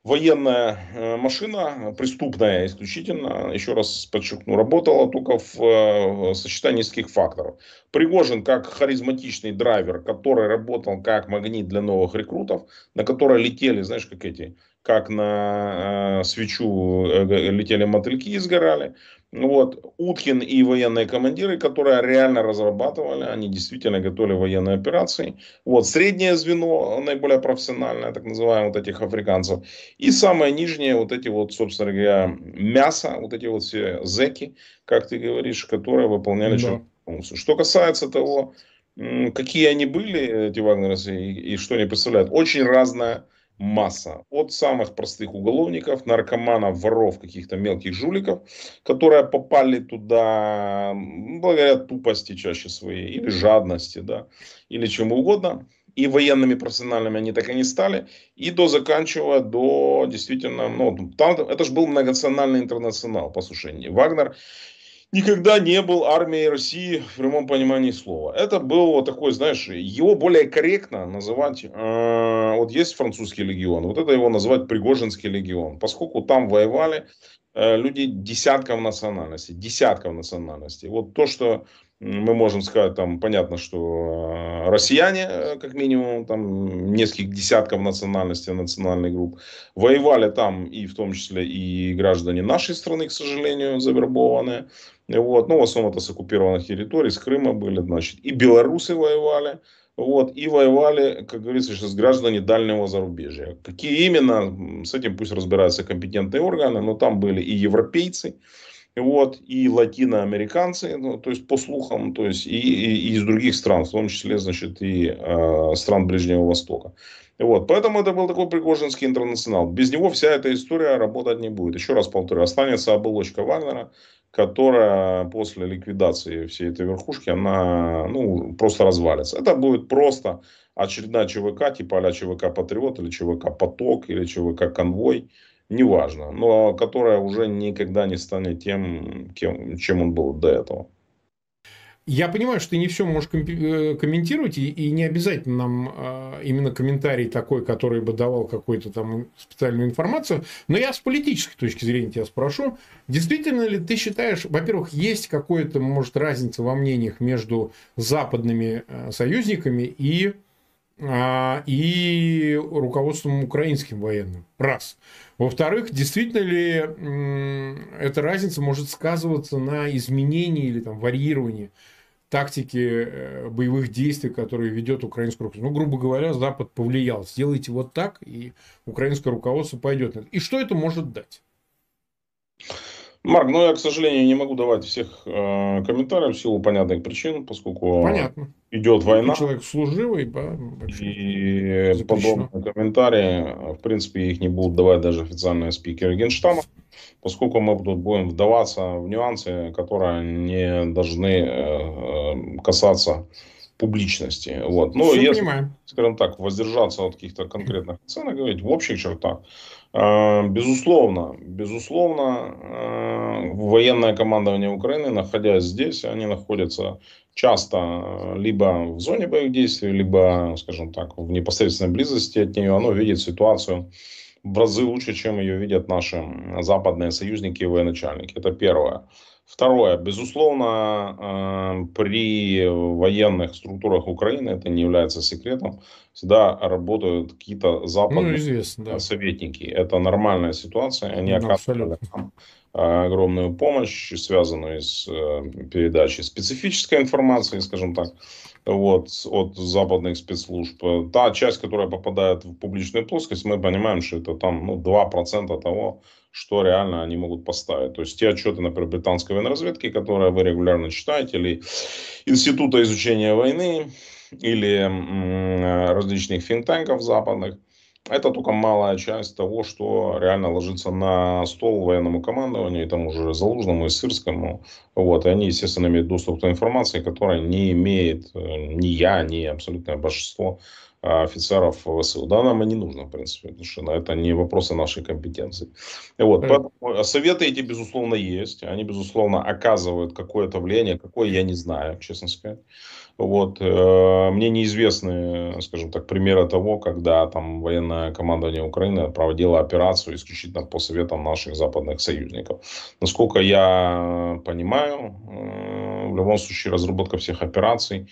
военная э, машина, преступная исключительно, еще раз подчеркну, работала только в э, сочетании нескольких факторов. Пригожин как харизматичный драйвер, который работал как магнит для новых рекрутов, на которые летели, знаешь, как эти, как на э, свечу э, летели мотыльки и сгорали. Вот. Уткин и военные командиры, которые реально разрабатывали, они действительно готовили военные операции. Вот. Среднее звено, наиболее профессиональное, так называемое, вот этих африканцев. И самое нижнее, вот эти вот, собственно говоря, мясо, вот эти вот все зеки, как ты говоришь, которые выполняли да. функцию. Что касается того, какие они были, эти вагнеровцы, и, и что они представляют, очень разная масса. От самых простых уголовников, наркоманов, воров, каких-то мелких жуликов, которые попали туда благодаря тупости чаще своей, или жадности, да, или чему угодно. И военными профессиональными они так и не стали. И до заканчивая, до действительно, ну, там, это же был многонациональный интернационал, послушайте. Вагнер никогда не был армией России в прямом понимании слова. Это был вот такой, знаешь, его более корректно называть, э, вот есть французский легион, вот это его называть Пригожинский легион, поскольку там воевали э, люди десятков национальностей, десятков национальностей. Вот то, что мы можем сказать, там понятно, что э, россияне, э, как минимум, там нескольких десятков национальностей, национальных групп, воевали там и в том числе и граждане нашей страны, к сожалению, завербованные. Вот. Ну, в основном это с оккупированных территорий, с Крыма были, значит, и белорусы воевали, вот, и воевали, как говорится, с граждане дальнего зарубежья. Какие именно, с этим пусть разбираются компетентные органы, но там были и европейцы, вот, и латиноамериканцы, ну, то есть по слухам, то есть и, и, и из других стран, в том числе, значит, и э, стран Ближнего Востока. Вот, поэтому это был такой Пригожинский интернационал. Без него вся эта история работать не будет. Еще раз повторю, останется оболочка Вагнера, которая после ликвидации всей этой верхушки, она ну, просто развалится. Это будет просто очередная ЧВК, типа а ЧВК Патриот или ЧВК Поток или ЧВК Конвой, неважно, но которая уже никогда не станет тем, кем, чем он был до этого. Я понимаю, что ты не все можешь э, комментировать, и, и не обязательно нам а, именно комментарий такой, который бы давал какую-то там специальную информацию, но я с политической точки зрения тебя спрошу, действительно ли ты считаешь, во-первых, есть какая-то, может, разница во мнениях между западными э, союзниками и, а, и руководством украинским военным? Раз. Во-вторых, действительно ли эта разница может сказываться на изменении или там, варьировании тактики э, боевых действий, которые ведет украинское руководство. Ну, грубо говоря, Запад повлиял. Сделайте вот так, и украинское руководство пойдет. И что это может дать? Марк, ну я, к сожалению, не могу давать всех э, комментариев в силу понятных причин, поскольку Понятно. идет война. Человек служивый, да, и запрещено. подобные комментарии, в принципе, их не будут давать даже официальные спикеры Генштаба поскольку мы тут будем вдаваться в нюансы, которые не должны э, касаться публичности. Вот. Но Все если, понимаем. скажем так, воздержаться от каких-то конкретных оценок, говорить в общих чертах, э, безусловно, безусловно, э, военное командование Украины, находясь здесь, они находятся часто либо в зоне боевых действий, либо, скажем так, в непосредственной близости от нее, оно видит ситуацию в разы лучше, чем ее видят наши западные союзники и военачальники. Это первое. Второе. Безусловно, э, при военных структурах Украины, это не является секретом, всегда работают какие-то западные ну, известно, да. советники. Это нормальная ситуация. Они ну, оказывают огромную помощь, связанную с э, передачей специфической информации, скажем так, вот, от западных спецслужб. Та часть, которая попадает в публичную плоскость, мы понимаем, что это там ну, 2% того, что реально они могут поставить. То есть те отчеты, например, британской военной разведки, которые вы регулярно читаете, или Института изучения войны, или различных финтенков западных, это только малая часть того, что реально ложится на стол военному командованию, и тому же Залужному и Сырскому. Вот, и они, естественно, имеют доступ к той информации, которая не имеет э, ни я, ни абсолютное большинство офицеров ВСУ. Да, нам и не нужно, в принципе, потому что это не вопросы нашей компетенции. Вот, mm. поэтому советы эти, безусловно, есть. Они, безусловно, оказывают какое-то влияние, какое я не знаю, честно сказать. Вот. Э, мне неизвестны, скажем так, примеры того, когда там военное командование Украины проводило операцию исключительно по советам наших западных союзников. Насколько я понимаю, э, в любом случае разработка всех операций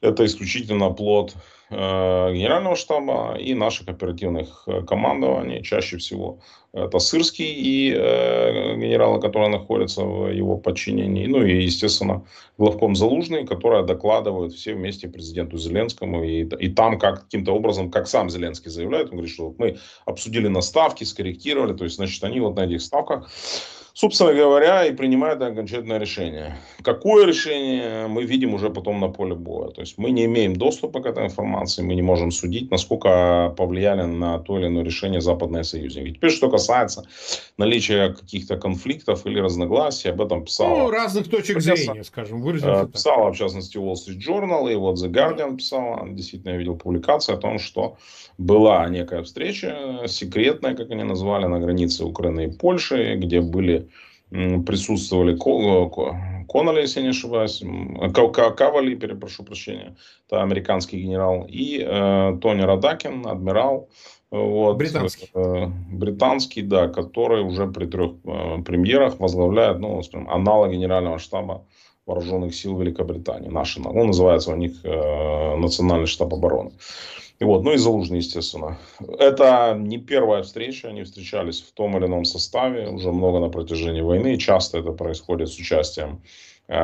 это исключительно плод Э, генерального штаба и наших оперативных э, командований. Чаще всего это Сырский и э, генералы, которые находятся в его подчинении. Ну и, естественно, главком Залужный, которые докладывают все вместе президенту Зеленскому. И, и там как, каким-то образом, как сам Зеленский заявляет, он говорит, что вот мы обсудили на ставки, скорректировали. То есть, значит, они вот на этих ставках собственно говоря, и принимает окончательное решение. Какое решение мы видим уже потом на поле боя. То есть мы не имеем доступа к этой информации, мы не можем судить, насколько повлияли на то или иное решение западные союзники. Теперь, что касается наличия каких-то конфликтов или разногласий, об этом писал. Ну, разных точек зрения, скажем, выразимся Писала, в частности, Wall Street Journal, и вот The Guardian писала, действительно, я видел публикацию о том, что была некая встреча секретная, как они назвали, на границе Украины и Польши, где были присутствовали Коннелли, если не ошибаюсь, Кавали, перепрошу прощения, это американский генерал, и э, Тони Радакин, адмирал, вот, британский. Э, британский, да, который уже при трех э, премьерах возглавляет, ну, скажем, аналог генерального штаба вооруженных сил Великобритании, National. Он называется у них э, Национальный штаб обороны. И вот, ну и Залужный, естественно. Это не первая встреча, они встречались в том или ином составе уже много на протяжении войны. Часто это происходит с участием э,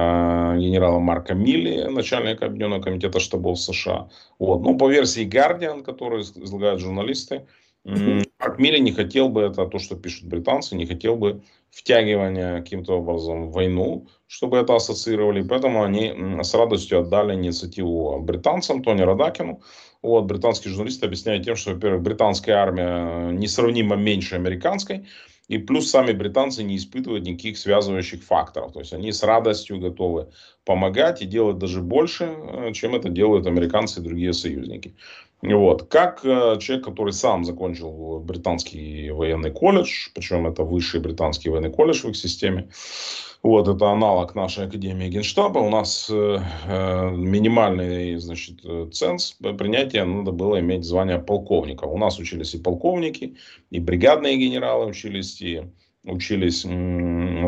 генерала Марка Милли, начальника Объединенного комитета штабов США. Вот. Ну, по версии Guardian, которую излагают журналисты, Марк Милли не хотел бы, это то, что пишут британцы, не хотел бы втягивания каким-то образом в войну, чтобы это ассоциировали. Поэтому они с радостью отдали инициативу британцам, Тони Радакину. Вот, британские журналисты объясняют тем, что, во-первых, британская армия несравнимо меньше американской, и плюс сами британцы не испытывают никаких связывающих факторов. То есть они с радостью готовы помогать и делать даже больше, э, чем это делают американцы и другие союзники. Вот. Как э, человек, который сам закончил британский военный колледж, причем это высший британский военный колледж в их системе, вот, это аналог нашей Академии Генштаба. У нас э, э минимальный, значит, ценз принятия надо было иметь звание полковника. У нас учились и полковники, и бригадные генералы учились, и учились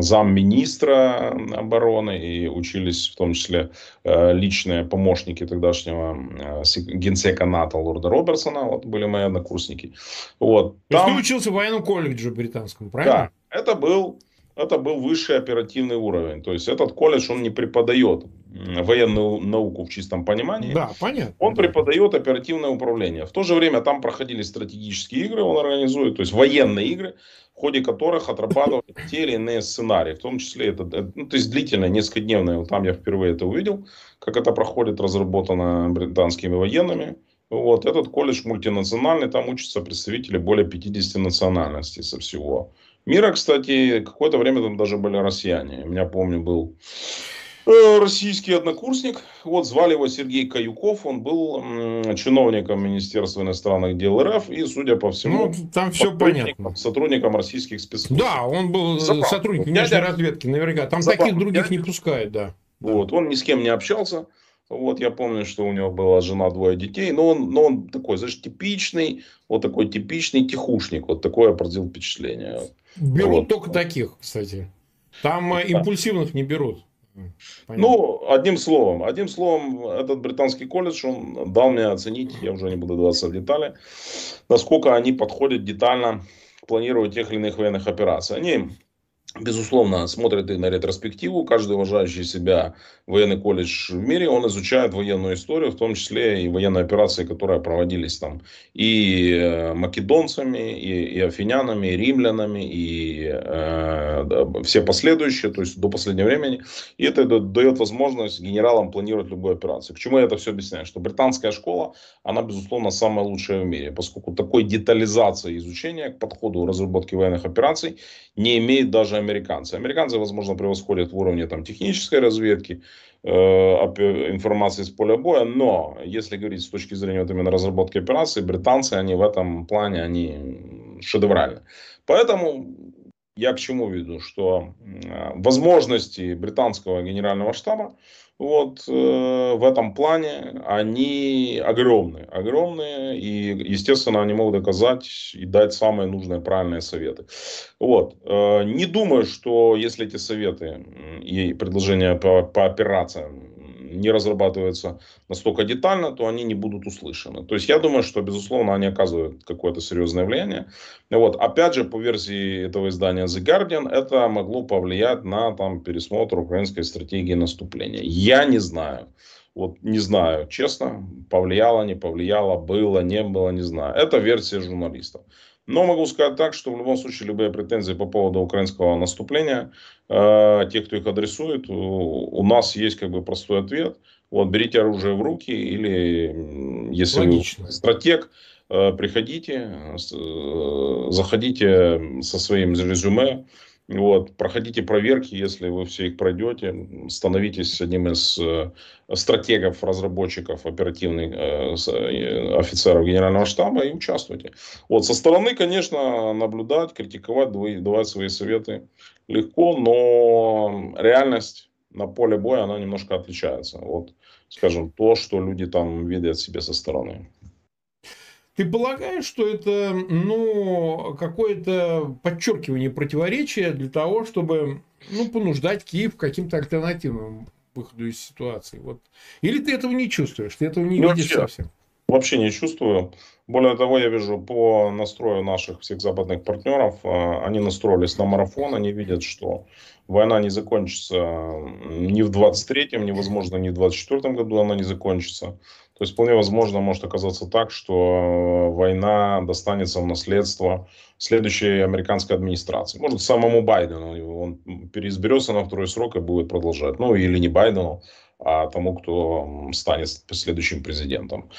замминистра обороны и учились в том числе э, личные помощники тогдашнего э, генсека НАТО лорда Робертсона, вот были мои однокурсники. Вот. То Там... есть ты учился в военном колледже британском, правильно? Да, это был это был высший оперативный уровень. То есть этот колледж, он не преподает военную науку в чистом понимании. Да, понятно. Он преподает оперативное управление. В то же время там проходили стратегические игры, он организует, то есть военные игры, в ходе которых отрабатывали те или иные сценарии. В том числе это, ну, то есть длительное, несколькодневное. Там я впервые это увидел, как это проходит, разработано британскими военными. Вот, этот колледж мультинациональный, там учатся представители более 50 национальностей со всего мира. Кстати, какое-то время там даже были россияне. У меня, помню, был э, российский однокурсник. Вот звали его Сергей Каюков. Он был чиновником Министерства иностранных дел РФ и, судя по всему, ну, там все понятно. сотрудником российских спецслужб. Да, он был Заправку. сотрудником внешней разведки, наверняка. Там Заправку. таких других не пускают, да. Вот, он ни с кем не общался. Вот я помню, что у него была жена, двое детей, но он, но он такой, знаешь, типичный, вот такой типичный тихушник, вот такое произвел впечатление. Берут вот. только таких, кстати. Там э, импульсивных не берут. Понятно. Ну, одним словом, одним словом, этот британский колледж, он дал мне оценить, я уже не буду даваться в детали, насколько они подходят детально к планированию тех или иных военных операций. Они безусловно, смотрят и на ретроспективу. Каждый уважающий себя военный колледж в мире, он изучает военную историю, в том числе и военные операции, которые проводились там и э, македонцами, и, и афинянами, и римлянами, и э, все последующие, то есть до последнего времени. И это дает возможность генералам планировать любую операцию. К чему я это все объясняю? Что британская школа, она, безусловно, самая лучшая в мире, поскольку такой детализации изучения к подходу разработки военных операций не имеет даже американцы. Американцы, возможно, превосходят в уровне там, технической разведки, э, информации с поля боя, но если говорить с точки зрения вот именно разработки операций, британцы, они в этом плане, они шедевральны. Поэтому я к чему веду, что возможности британского генерального штаба вот э, в этом плане они огромные, огромные, и, естественно, они могут доказать и дать самые нужные, правильные советы. Вот. Э, не думаю, что если эти советы и предложения по, по операциям не разрабатываются настолько детально, то они не будут услышаны. То есть я думаю, что, безусловно, они оказывают какое-то серьезное влияние. Вот. Опять же, по версии этого издания The Guardian, это могло повлиять на там, пересмотр украинской стратегии наступления. Я не знаю. Вот не знаю, честно, повлияло, не повлияло, было, не было, не знаю. Это версия журналистов. Но могу сказать так, что в любом случае любые претензии по поводу украинского наступления, э, те, кто их адресует, у, у нас есть как бы простой ответ. Вот, берите оружие в руки или если Логично. вы стратег, э, приходите, э, заходите со своим резюме, вот, проходите проверки, если вы все их пройдете, становитесь одним из э, стратегов, разработчиков, оперативных э, э, офицеров генерального штаба и участвуйте. Вот, со стороны, конечно, наблюдать, критиковать, давать свои советы легко, но реальность на поле боя, она немножко отличается. Вот, скажем, то, что люди там видят себе со стороны. Ты полагаешь, что это ну, какое-то подчеркивание противоречия для того, чтобы ну, понуждать Киев к каким-то альтернативным выходу из ситуации? Вот. Или ты этого не чувствуешь? Ты этого не ну, видишь вообще, совсем? Вообще не чувствую. Более того, я вижу по настрою наших всех западных партнеров, а, они настроились на марафон, они видят, что война не закончится ни в 23-м, невозможно, ни в 24-м году она не закончится. То есть вполне возможно может оказаться так, что война достанется в наследство следующей американской администрации. Может, самому Байдену. Он переизберется на второй срок и будет продолжать. Ну, или не Байдену, тому, кто станет следующим президентом.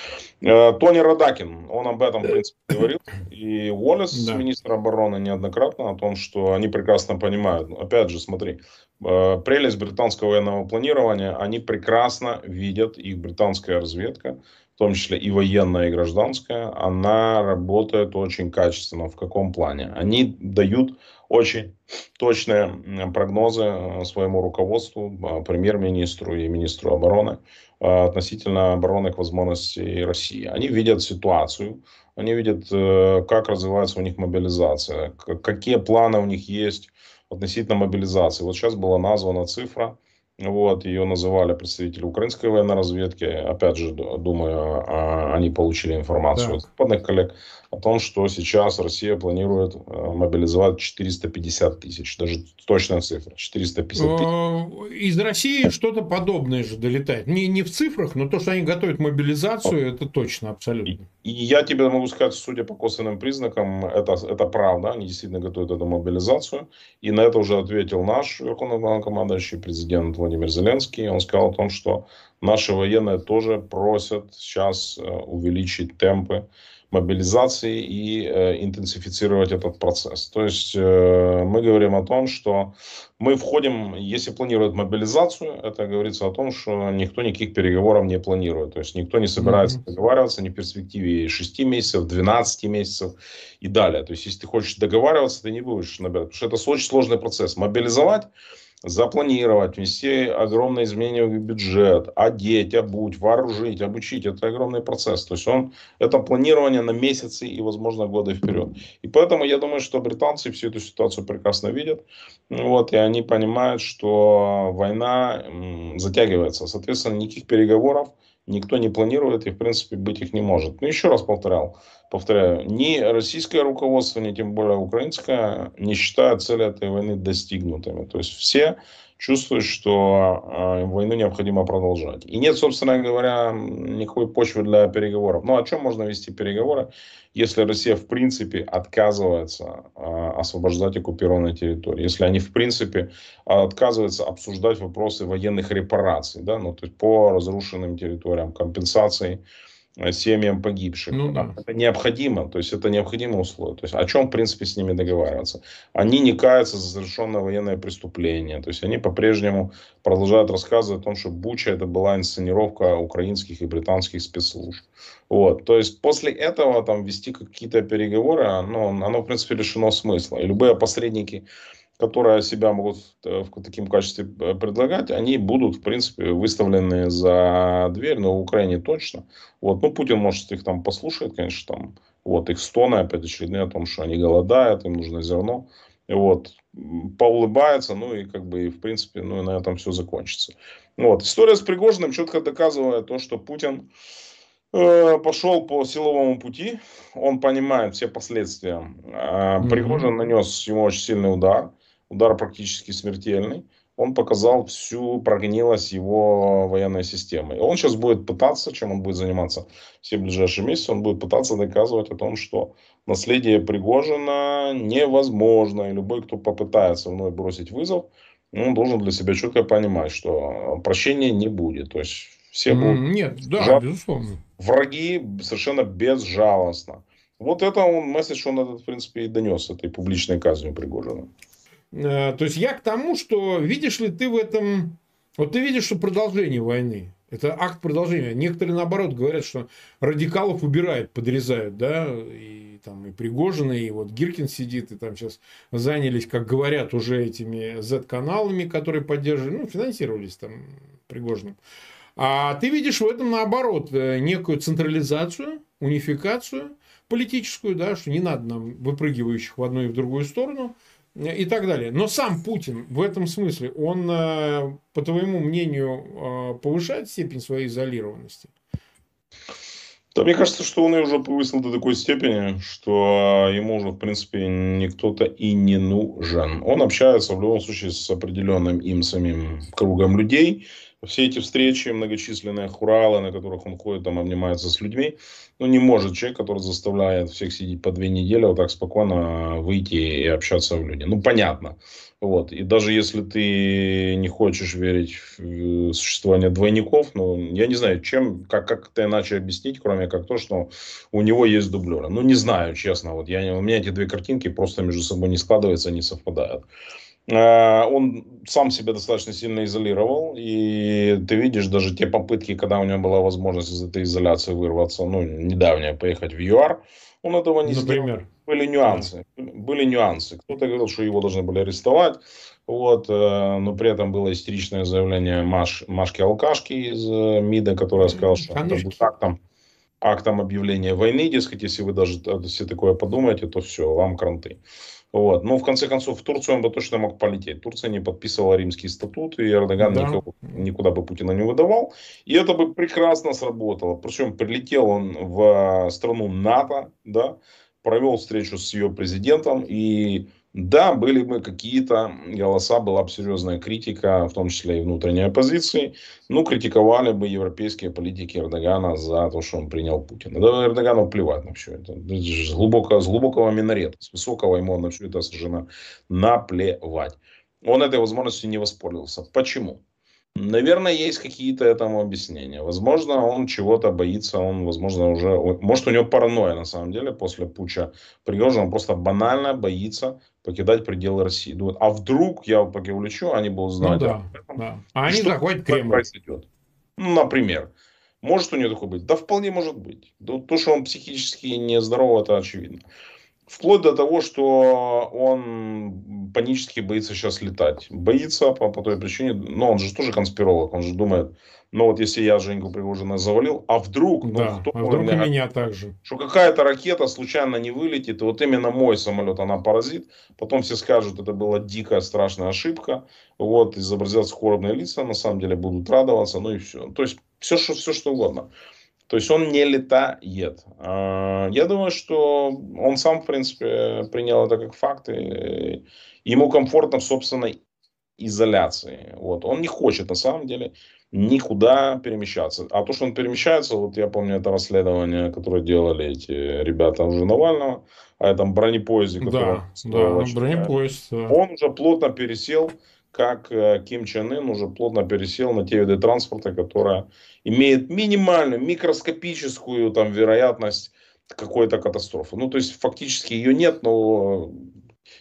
Э, Тони Радакин, он об этом, в принципе, говорил. И Уоллес, да. министр обороны, неоднократно о том, что они прекрасно понимают. Опять же, смотри, э, прелесть британского военного планирования, они прекрасно видят, их британская разведка, в том числе и военная, и гражданская, она работает очень качественно. В каком плане? Они дают очень точные прогнозы э, своему руководству, э, премьер-министру и министру обороны э, относительно оборонных возможностей России. Они видят ситуацию, они видят, как развивается у них мобилизация, какие планы у них есть относительно мобилизации. Вот сейчас была названа цифра вот, ее называли представители украинской военной разведки. Опять же, думаю, а, они получили информацию да. от западных коллег о том, что сейчас Россия планирует э, мобилизовать 450 тысяч. Даже точная цифра. 450 тысяч. Э, из России что-то подобное же долетает. Не, не в цифрах, но то, что они готовят мобилизацию, это точно, абсолютно. И, и я тебе могу сказать, судя по косвенным признакам, это, это правда. Они действительно готовят эту мобилизацию. И на это уже ответил наш верховный главнокомандующий президент Владимир Зеленский. Он сказал о том, что наши военные тоже просят сейчас э, увеличить темпы мобилизации и э, интенсифицировать этот процесс. То есть э, мы говорим о том, что мы входим, если планируют мобилизацию, это говорится о том, что никто никаких переговоров не планирует. То есть никто не собирается mm-hmm. договариваться ни в перспективе 6 месяцев, 12 месяцев и далее. То есть если ты хочешь договариваться, ты не будешь набирать, потому что это очень сложный процесс. Мобилизовать запланировать, внести огромные изменения в бюджет, одеть, обуть, вооружить, обучить. Это огромный процесс. То есть он, это планирование на месяцы и, возможно, годы вперед. И поэтому я думаю, что британцы всю эту ситуацию прекрасно видят. Вот, и они понимают, что война затягивается. Соответственно, никаких переговоров никто не планирует и, в принципе, быть их не может. Но еще раз повторял, повторяю, ни российское руководство, ни тем более украинское не считают цели этой войны достигнутыми. То есть все чувствуют, что э, войну необходимо продолжать. И нет, собственно говоря, никакой почвы для переговоров. Ну, о чем можно вести переговоры, если Россия в принципе отказывается э, освобождать оккупированные территории, если они в принципе отказываются обсуждать вопросы военных репараций, да, ну, то есть по разрушенным территориям, компенсации Э, семьям погибших. Ну, да. Это необходимо, то есть это необходимое условие. То есть о чем, в принципе, с ними договариваться? Они не каются за совершенное военное преступление. То есть они по-прежнему продолжают рассказывать о том, что Буча это была инсценировка украинских и британских спецслужб. Вот. То есть после этого там вести какие-то переговоры, оно, оно в принципе лишено смысла. И любые посредники которые себя могут э, в таким качестве э, предлагать, они будут, в принципе, выставлены за дверь, но в Украине точно. Вот. Ну, Путин, может, их там послушает, конечно, там, вот, их стоны, опять очередные о том, что они голодают, им нужно зерно. Вот, поулыбается, ну и как бы, и, в принципе, ну и на этом все закончится. Вот. История с Пригожиным четко доказывает то, что Путин э, пошел по силовому пути, он понимает все последствия. Э, Пригожин нанес ему очень сильный удар удар практически смертельный, он показал всю прогнилость его военной системы. И он сейчас будет пытаться, чем он будет заниматься все ближайшие месяцы, он будет пытаться доказывать о том, что наследие Пригожина невозможно. И любой, кто попытается вновь бросить вызов, он должен для себя четко понимать, что прощения не будет. То есть все будут Нет, да, жал... безусловно. враги совершенно безжалостно. Вот это он месседж, он этот, в принципе, и донес этой публичной казнью Пригожина. Э, то есть я к тому, что видишь ли ты в этом... Вот ты видишь, что продолжение войны. Это акт продолжения. Некоторые, наоборот, говорят, что радикалов убирают, подрезают, да, и там и Пригожина, и вот Гиркин сидит, и там сейчас занялись, как говорят, уже этими Z-каналами, которые поддерживали, ну, финансировались там Пригожиным. А ты видишь в этом, наоборот, э, некую централизацию, унификацию политическую, да, что не надо нам выпрыгивающих в одну и в другую сторону – и так далее. Но сам Путин в этом смысле, он, э, по твоему мнению, э, повышает степень своей изолированности? Да, мне кажется, что он ее уже повысил до такой степени, что ему уже, в принципе, никто-то и не нужен. Он общается в любом случае с определенным им самим кругом людей, все эти встречи, многочисленные хуралы, на которых он ходит, там обнимается с людьми, ну, не может человек, который заставляет всех сидеть по две недели, вот так спокойно выйти и общаться в люди. Ну, понятно. Вот. И даже если ты не хочешь верить в э, существование двойников, ну, я не знаю, чем, как, как это иначе объяснить, кроме как то, что у него есть дублеры. Ну, не знаю, честно. Вот я, у меня эти две картинки просто между собой не складываются, не совпадают. Э, он сам себя достаточно сильно изолировал, и ты видишь даже те попытки, когда у него была возможность из этой изоляции вырваться, ну, недавнее, поехать в ЮАР, он этого не Например? сделал. Были нюансы. Были нюансы. Кто-то говорил, что его должны были арестовать, вот, э, но при этом было истеричное заявление Маш, Машки Алкашки из э, МИДа, которая сказала, что это будет актом, актом объявления войны, дескать, если вы даже если такое подумаете, то все, вам кранты. Вот. Но в конце концов в Турцию он бы точно мог полететь. Турция не подписывала римский статут, и Эрдоган да. никого, никуда бы Путина не выдавал. И это бы прекрасно сработало. Причем прилетел он в страну НАТО, да, провел встречу с ее президентом и да, были бы какие-то голоса, была бы серьезная критика, в том числе и внутренней оппозиции. Ну, критиковали бы европейские политики Эрдогана за то, что он принял Путина. Да, Эрдогану плевать на все это. С, глубоко, с глубокого минарета, с высокого ему на все это совершенно наплевать. Он этой возможностью не воспользовался. Почему? Наверное, есть какие-то этому объяснения. Возможно, он чего-то боится, он, возможно, уже... Может, у него паранойя, на самом деле, после путча Пригожина. Он просто банально боится покидать пределы России. Думает, а вдруг я вот пока улечу, они будут знать. Ну, да, да. А они заходят в Кремль. Произойдет. Ну, например. Может у него такое быть? Да, вполне может быть. То, что он психически нездоров, это очевидно. Вплоть до того, что он панически боится сейчас летать. Боится по, по той причине, но он же тоже конспиролог, он же думает, ну вот если я Женьку Пригожина завалил, а вдруг, ну, да, кто а вдруг меня, и меня так же. Что какая-то ракета случайно не вылетит, и вот именно мой самолет она поразит. Потом все скажут, это была дикая страшная ошибка. Вот, изобразят скорбные лица, на самом деле будут радоваться, ну и все. То есть все, что, все, что угодно. То есть он не летает. А, я думаю, что он сам, в принципе, принял это как факт. И ему комфортно в собственной изоляции. Вот. Он не хочет, на самом деле, никуда перемещаться. А то, что он перемещается, вот я помню это расследование, которое делали эти ребята уже Навального, о этом бронепоезде, который... Да, да, бронепоезд. Да. Он уже плотно пересел как э, Ким Чен Ын уже плотно пересел на те виды транспорта, которая имеет минимальную, микроскопическую там, вероятность какой-то катастрофы. Ну, то есть, фактически ее нет, но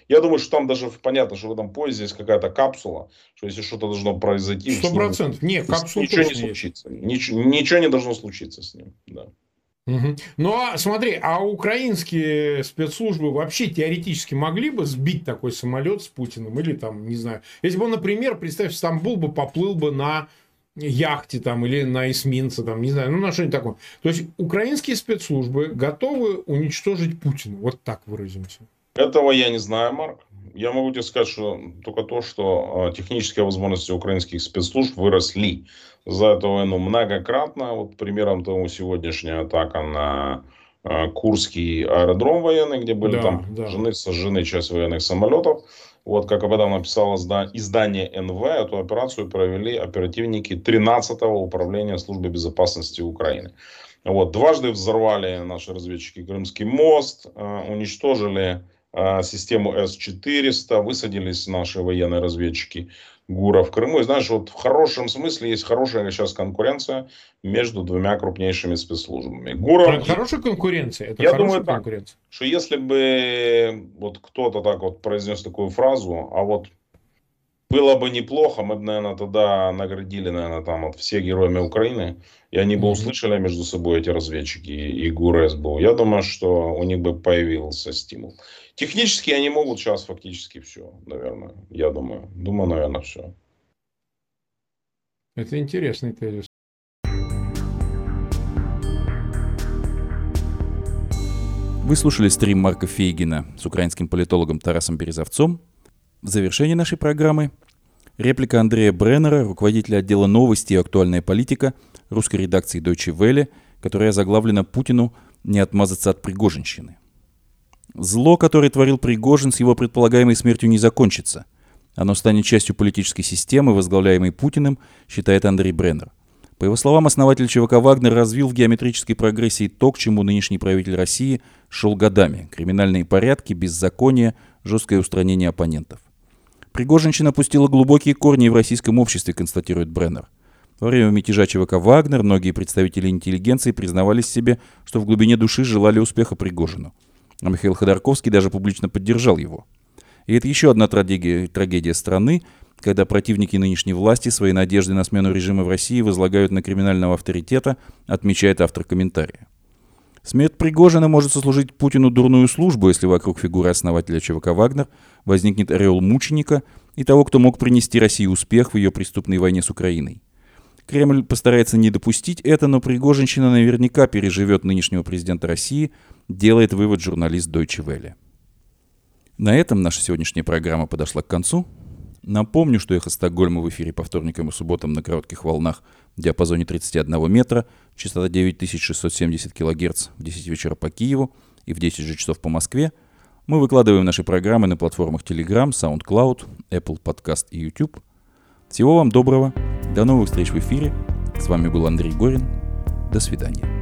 я думаю, что там даже понятно, что в этом поезде есть какая-то капсула, что если что-то должно произойти... Сто процентов. Нет, капсула Ничего не случится. Ничего, ничего не должно случиться с ним. Да. Ну а смотри, а украинские спецслужбы вообще теоретически могли бы сбить такой самолет с Путиным или там, не знаю, если бы, например, представь, Стамбул бы поплыл бы на яхте там или на эсминце там, не знаю, ну на что-нибудь такое. То есть украинские спецслужбы готовы уничтожить Путина, вот так выразимся. Этого я не знаю, Марк. Я могу тебе сказать, что только то, что а, технические возможности украинских спецслужб выросли за эту войну многократно. Вот примером тому сегодняшняя атака на а, Курский аэродром военный, где были да, там да. жены, сожжены часть военных самолетов. Вот, как об этом написало издание НВ, эту операцию провели оперативники 13-го управления службы безопасности Украины. Вот, дважды взорвали наши разведчики Крымский мост, а, уничтожили систему С-400, высадились наши военные разведчики ГУРа в Крыму. И знаешь, вот в хорошем смысле есть хорошая сейчас конкуренция между двумя крупнейшими спецслужбами. ГУРа... Это хорошая конкуренция? Это Я думаю так, что если бы вот кто-то так вот произнес такую фразу, а вот было бы неплохо, мы бы, наверное, тогда наградили, наверное, там вот все героями Украины, и они бы услышали между собой эти разведчики и ГУР СБУ. Я думаю, что у них бы появился стимул. Технически они могут сейчас фактически все, наверное, я думаю. Думаю, наверное, все. Это интересный тезис. Вы слушали стрим Марка Фейгина с украинским политологом Тарасом Березовцом в завершении нашей программы реплика Андрея Бреннера, руководителя отдела новости и актуальная политика русской редакции Deutsche Welle, которая заглавлена «Путину не отмазаться от Пригожинщины». Зло, которое творил Пригожин с его предполагаемой смертью не закончится. Оно станет частью политической системы, возглавляемой Путиным, считает Андрей Бреннер. По его словам, основатель ЧВК «Вагнер» развил в геометрической прогрессии то, к чему нынешний правитель России шел годами – криминальные порядки, беззаконие, жесткое устранение оппонентов. Пригожинщина пустила глубокие корни в российском обществе, констатирует Бреннер. Во время мятежа ЧВК «Вагнер» многие представители интеллигенции признавались себе, что в глубине души желали успеха Пригожину. А Михаил Ходорковский даже публично поддержал его. И это еще одна трагедия, трагедия страны, когда противники нынешней власти свои надежды на смену режима в России возлагают на криминального авторитета, отмечает автор комментария. Смерть Пригожина может сослужить Путину дурную службу, если вокруг фигуры основателя ЧВК «Вагнер» возникнет ореол мученика и того, кто мог принести России успех в ее преступной войне с Украиной. Кремль постарается не допустить это, но Пригожинщина наверняка переживет нынешнего президента России, делает вывод журналист Deutsche Welle. На этом наша сегодняшняя программа подошла к концу. Напомню, что «Эхо Стокгольма» в эфире по вторникам и субботам на коротких волнах в диапазоне 31 метра, частота 9670 кГц в 10 вечера по Киеву и в 10 же часов по Москве. Мы выкладываем наши программы на платформах Telegram, SoundCloud, Apple Podcast и YouTube. Всего вам доброго, до новых встреч в эфире. С вами был Андрей Горин. До свидания.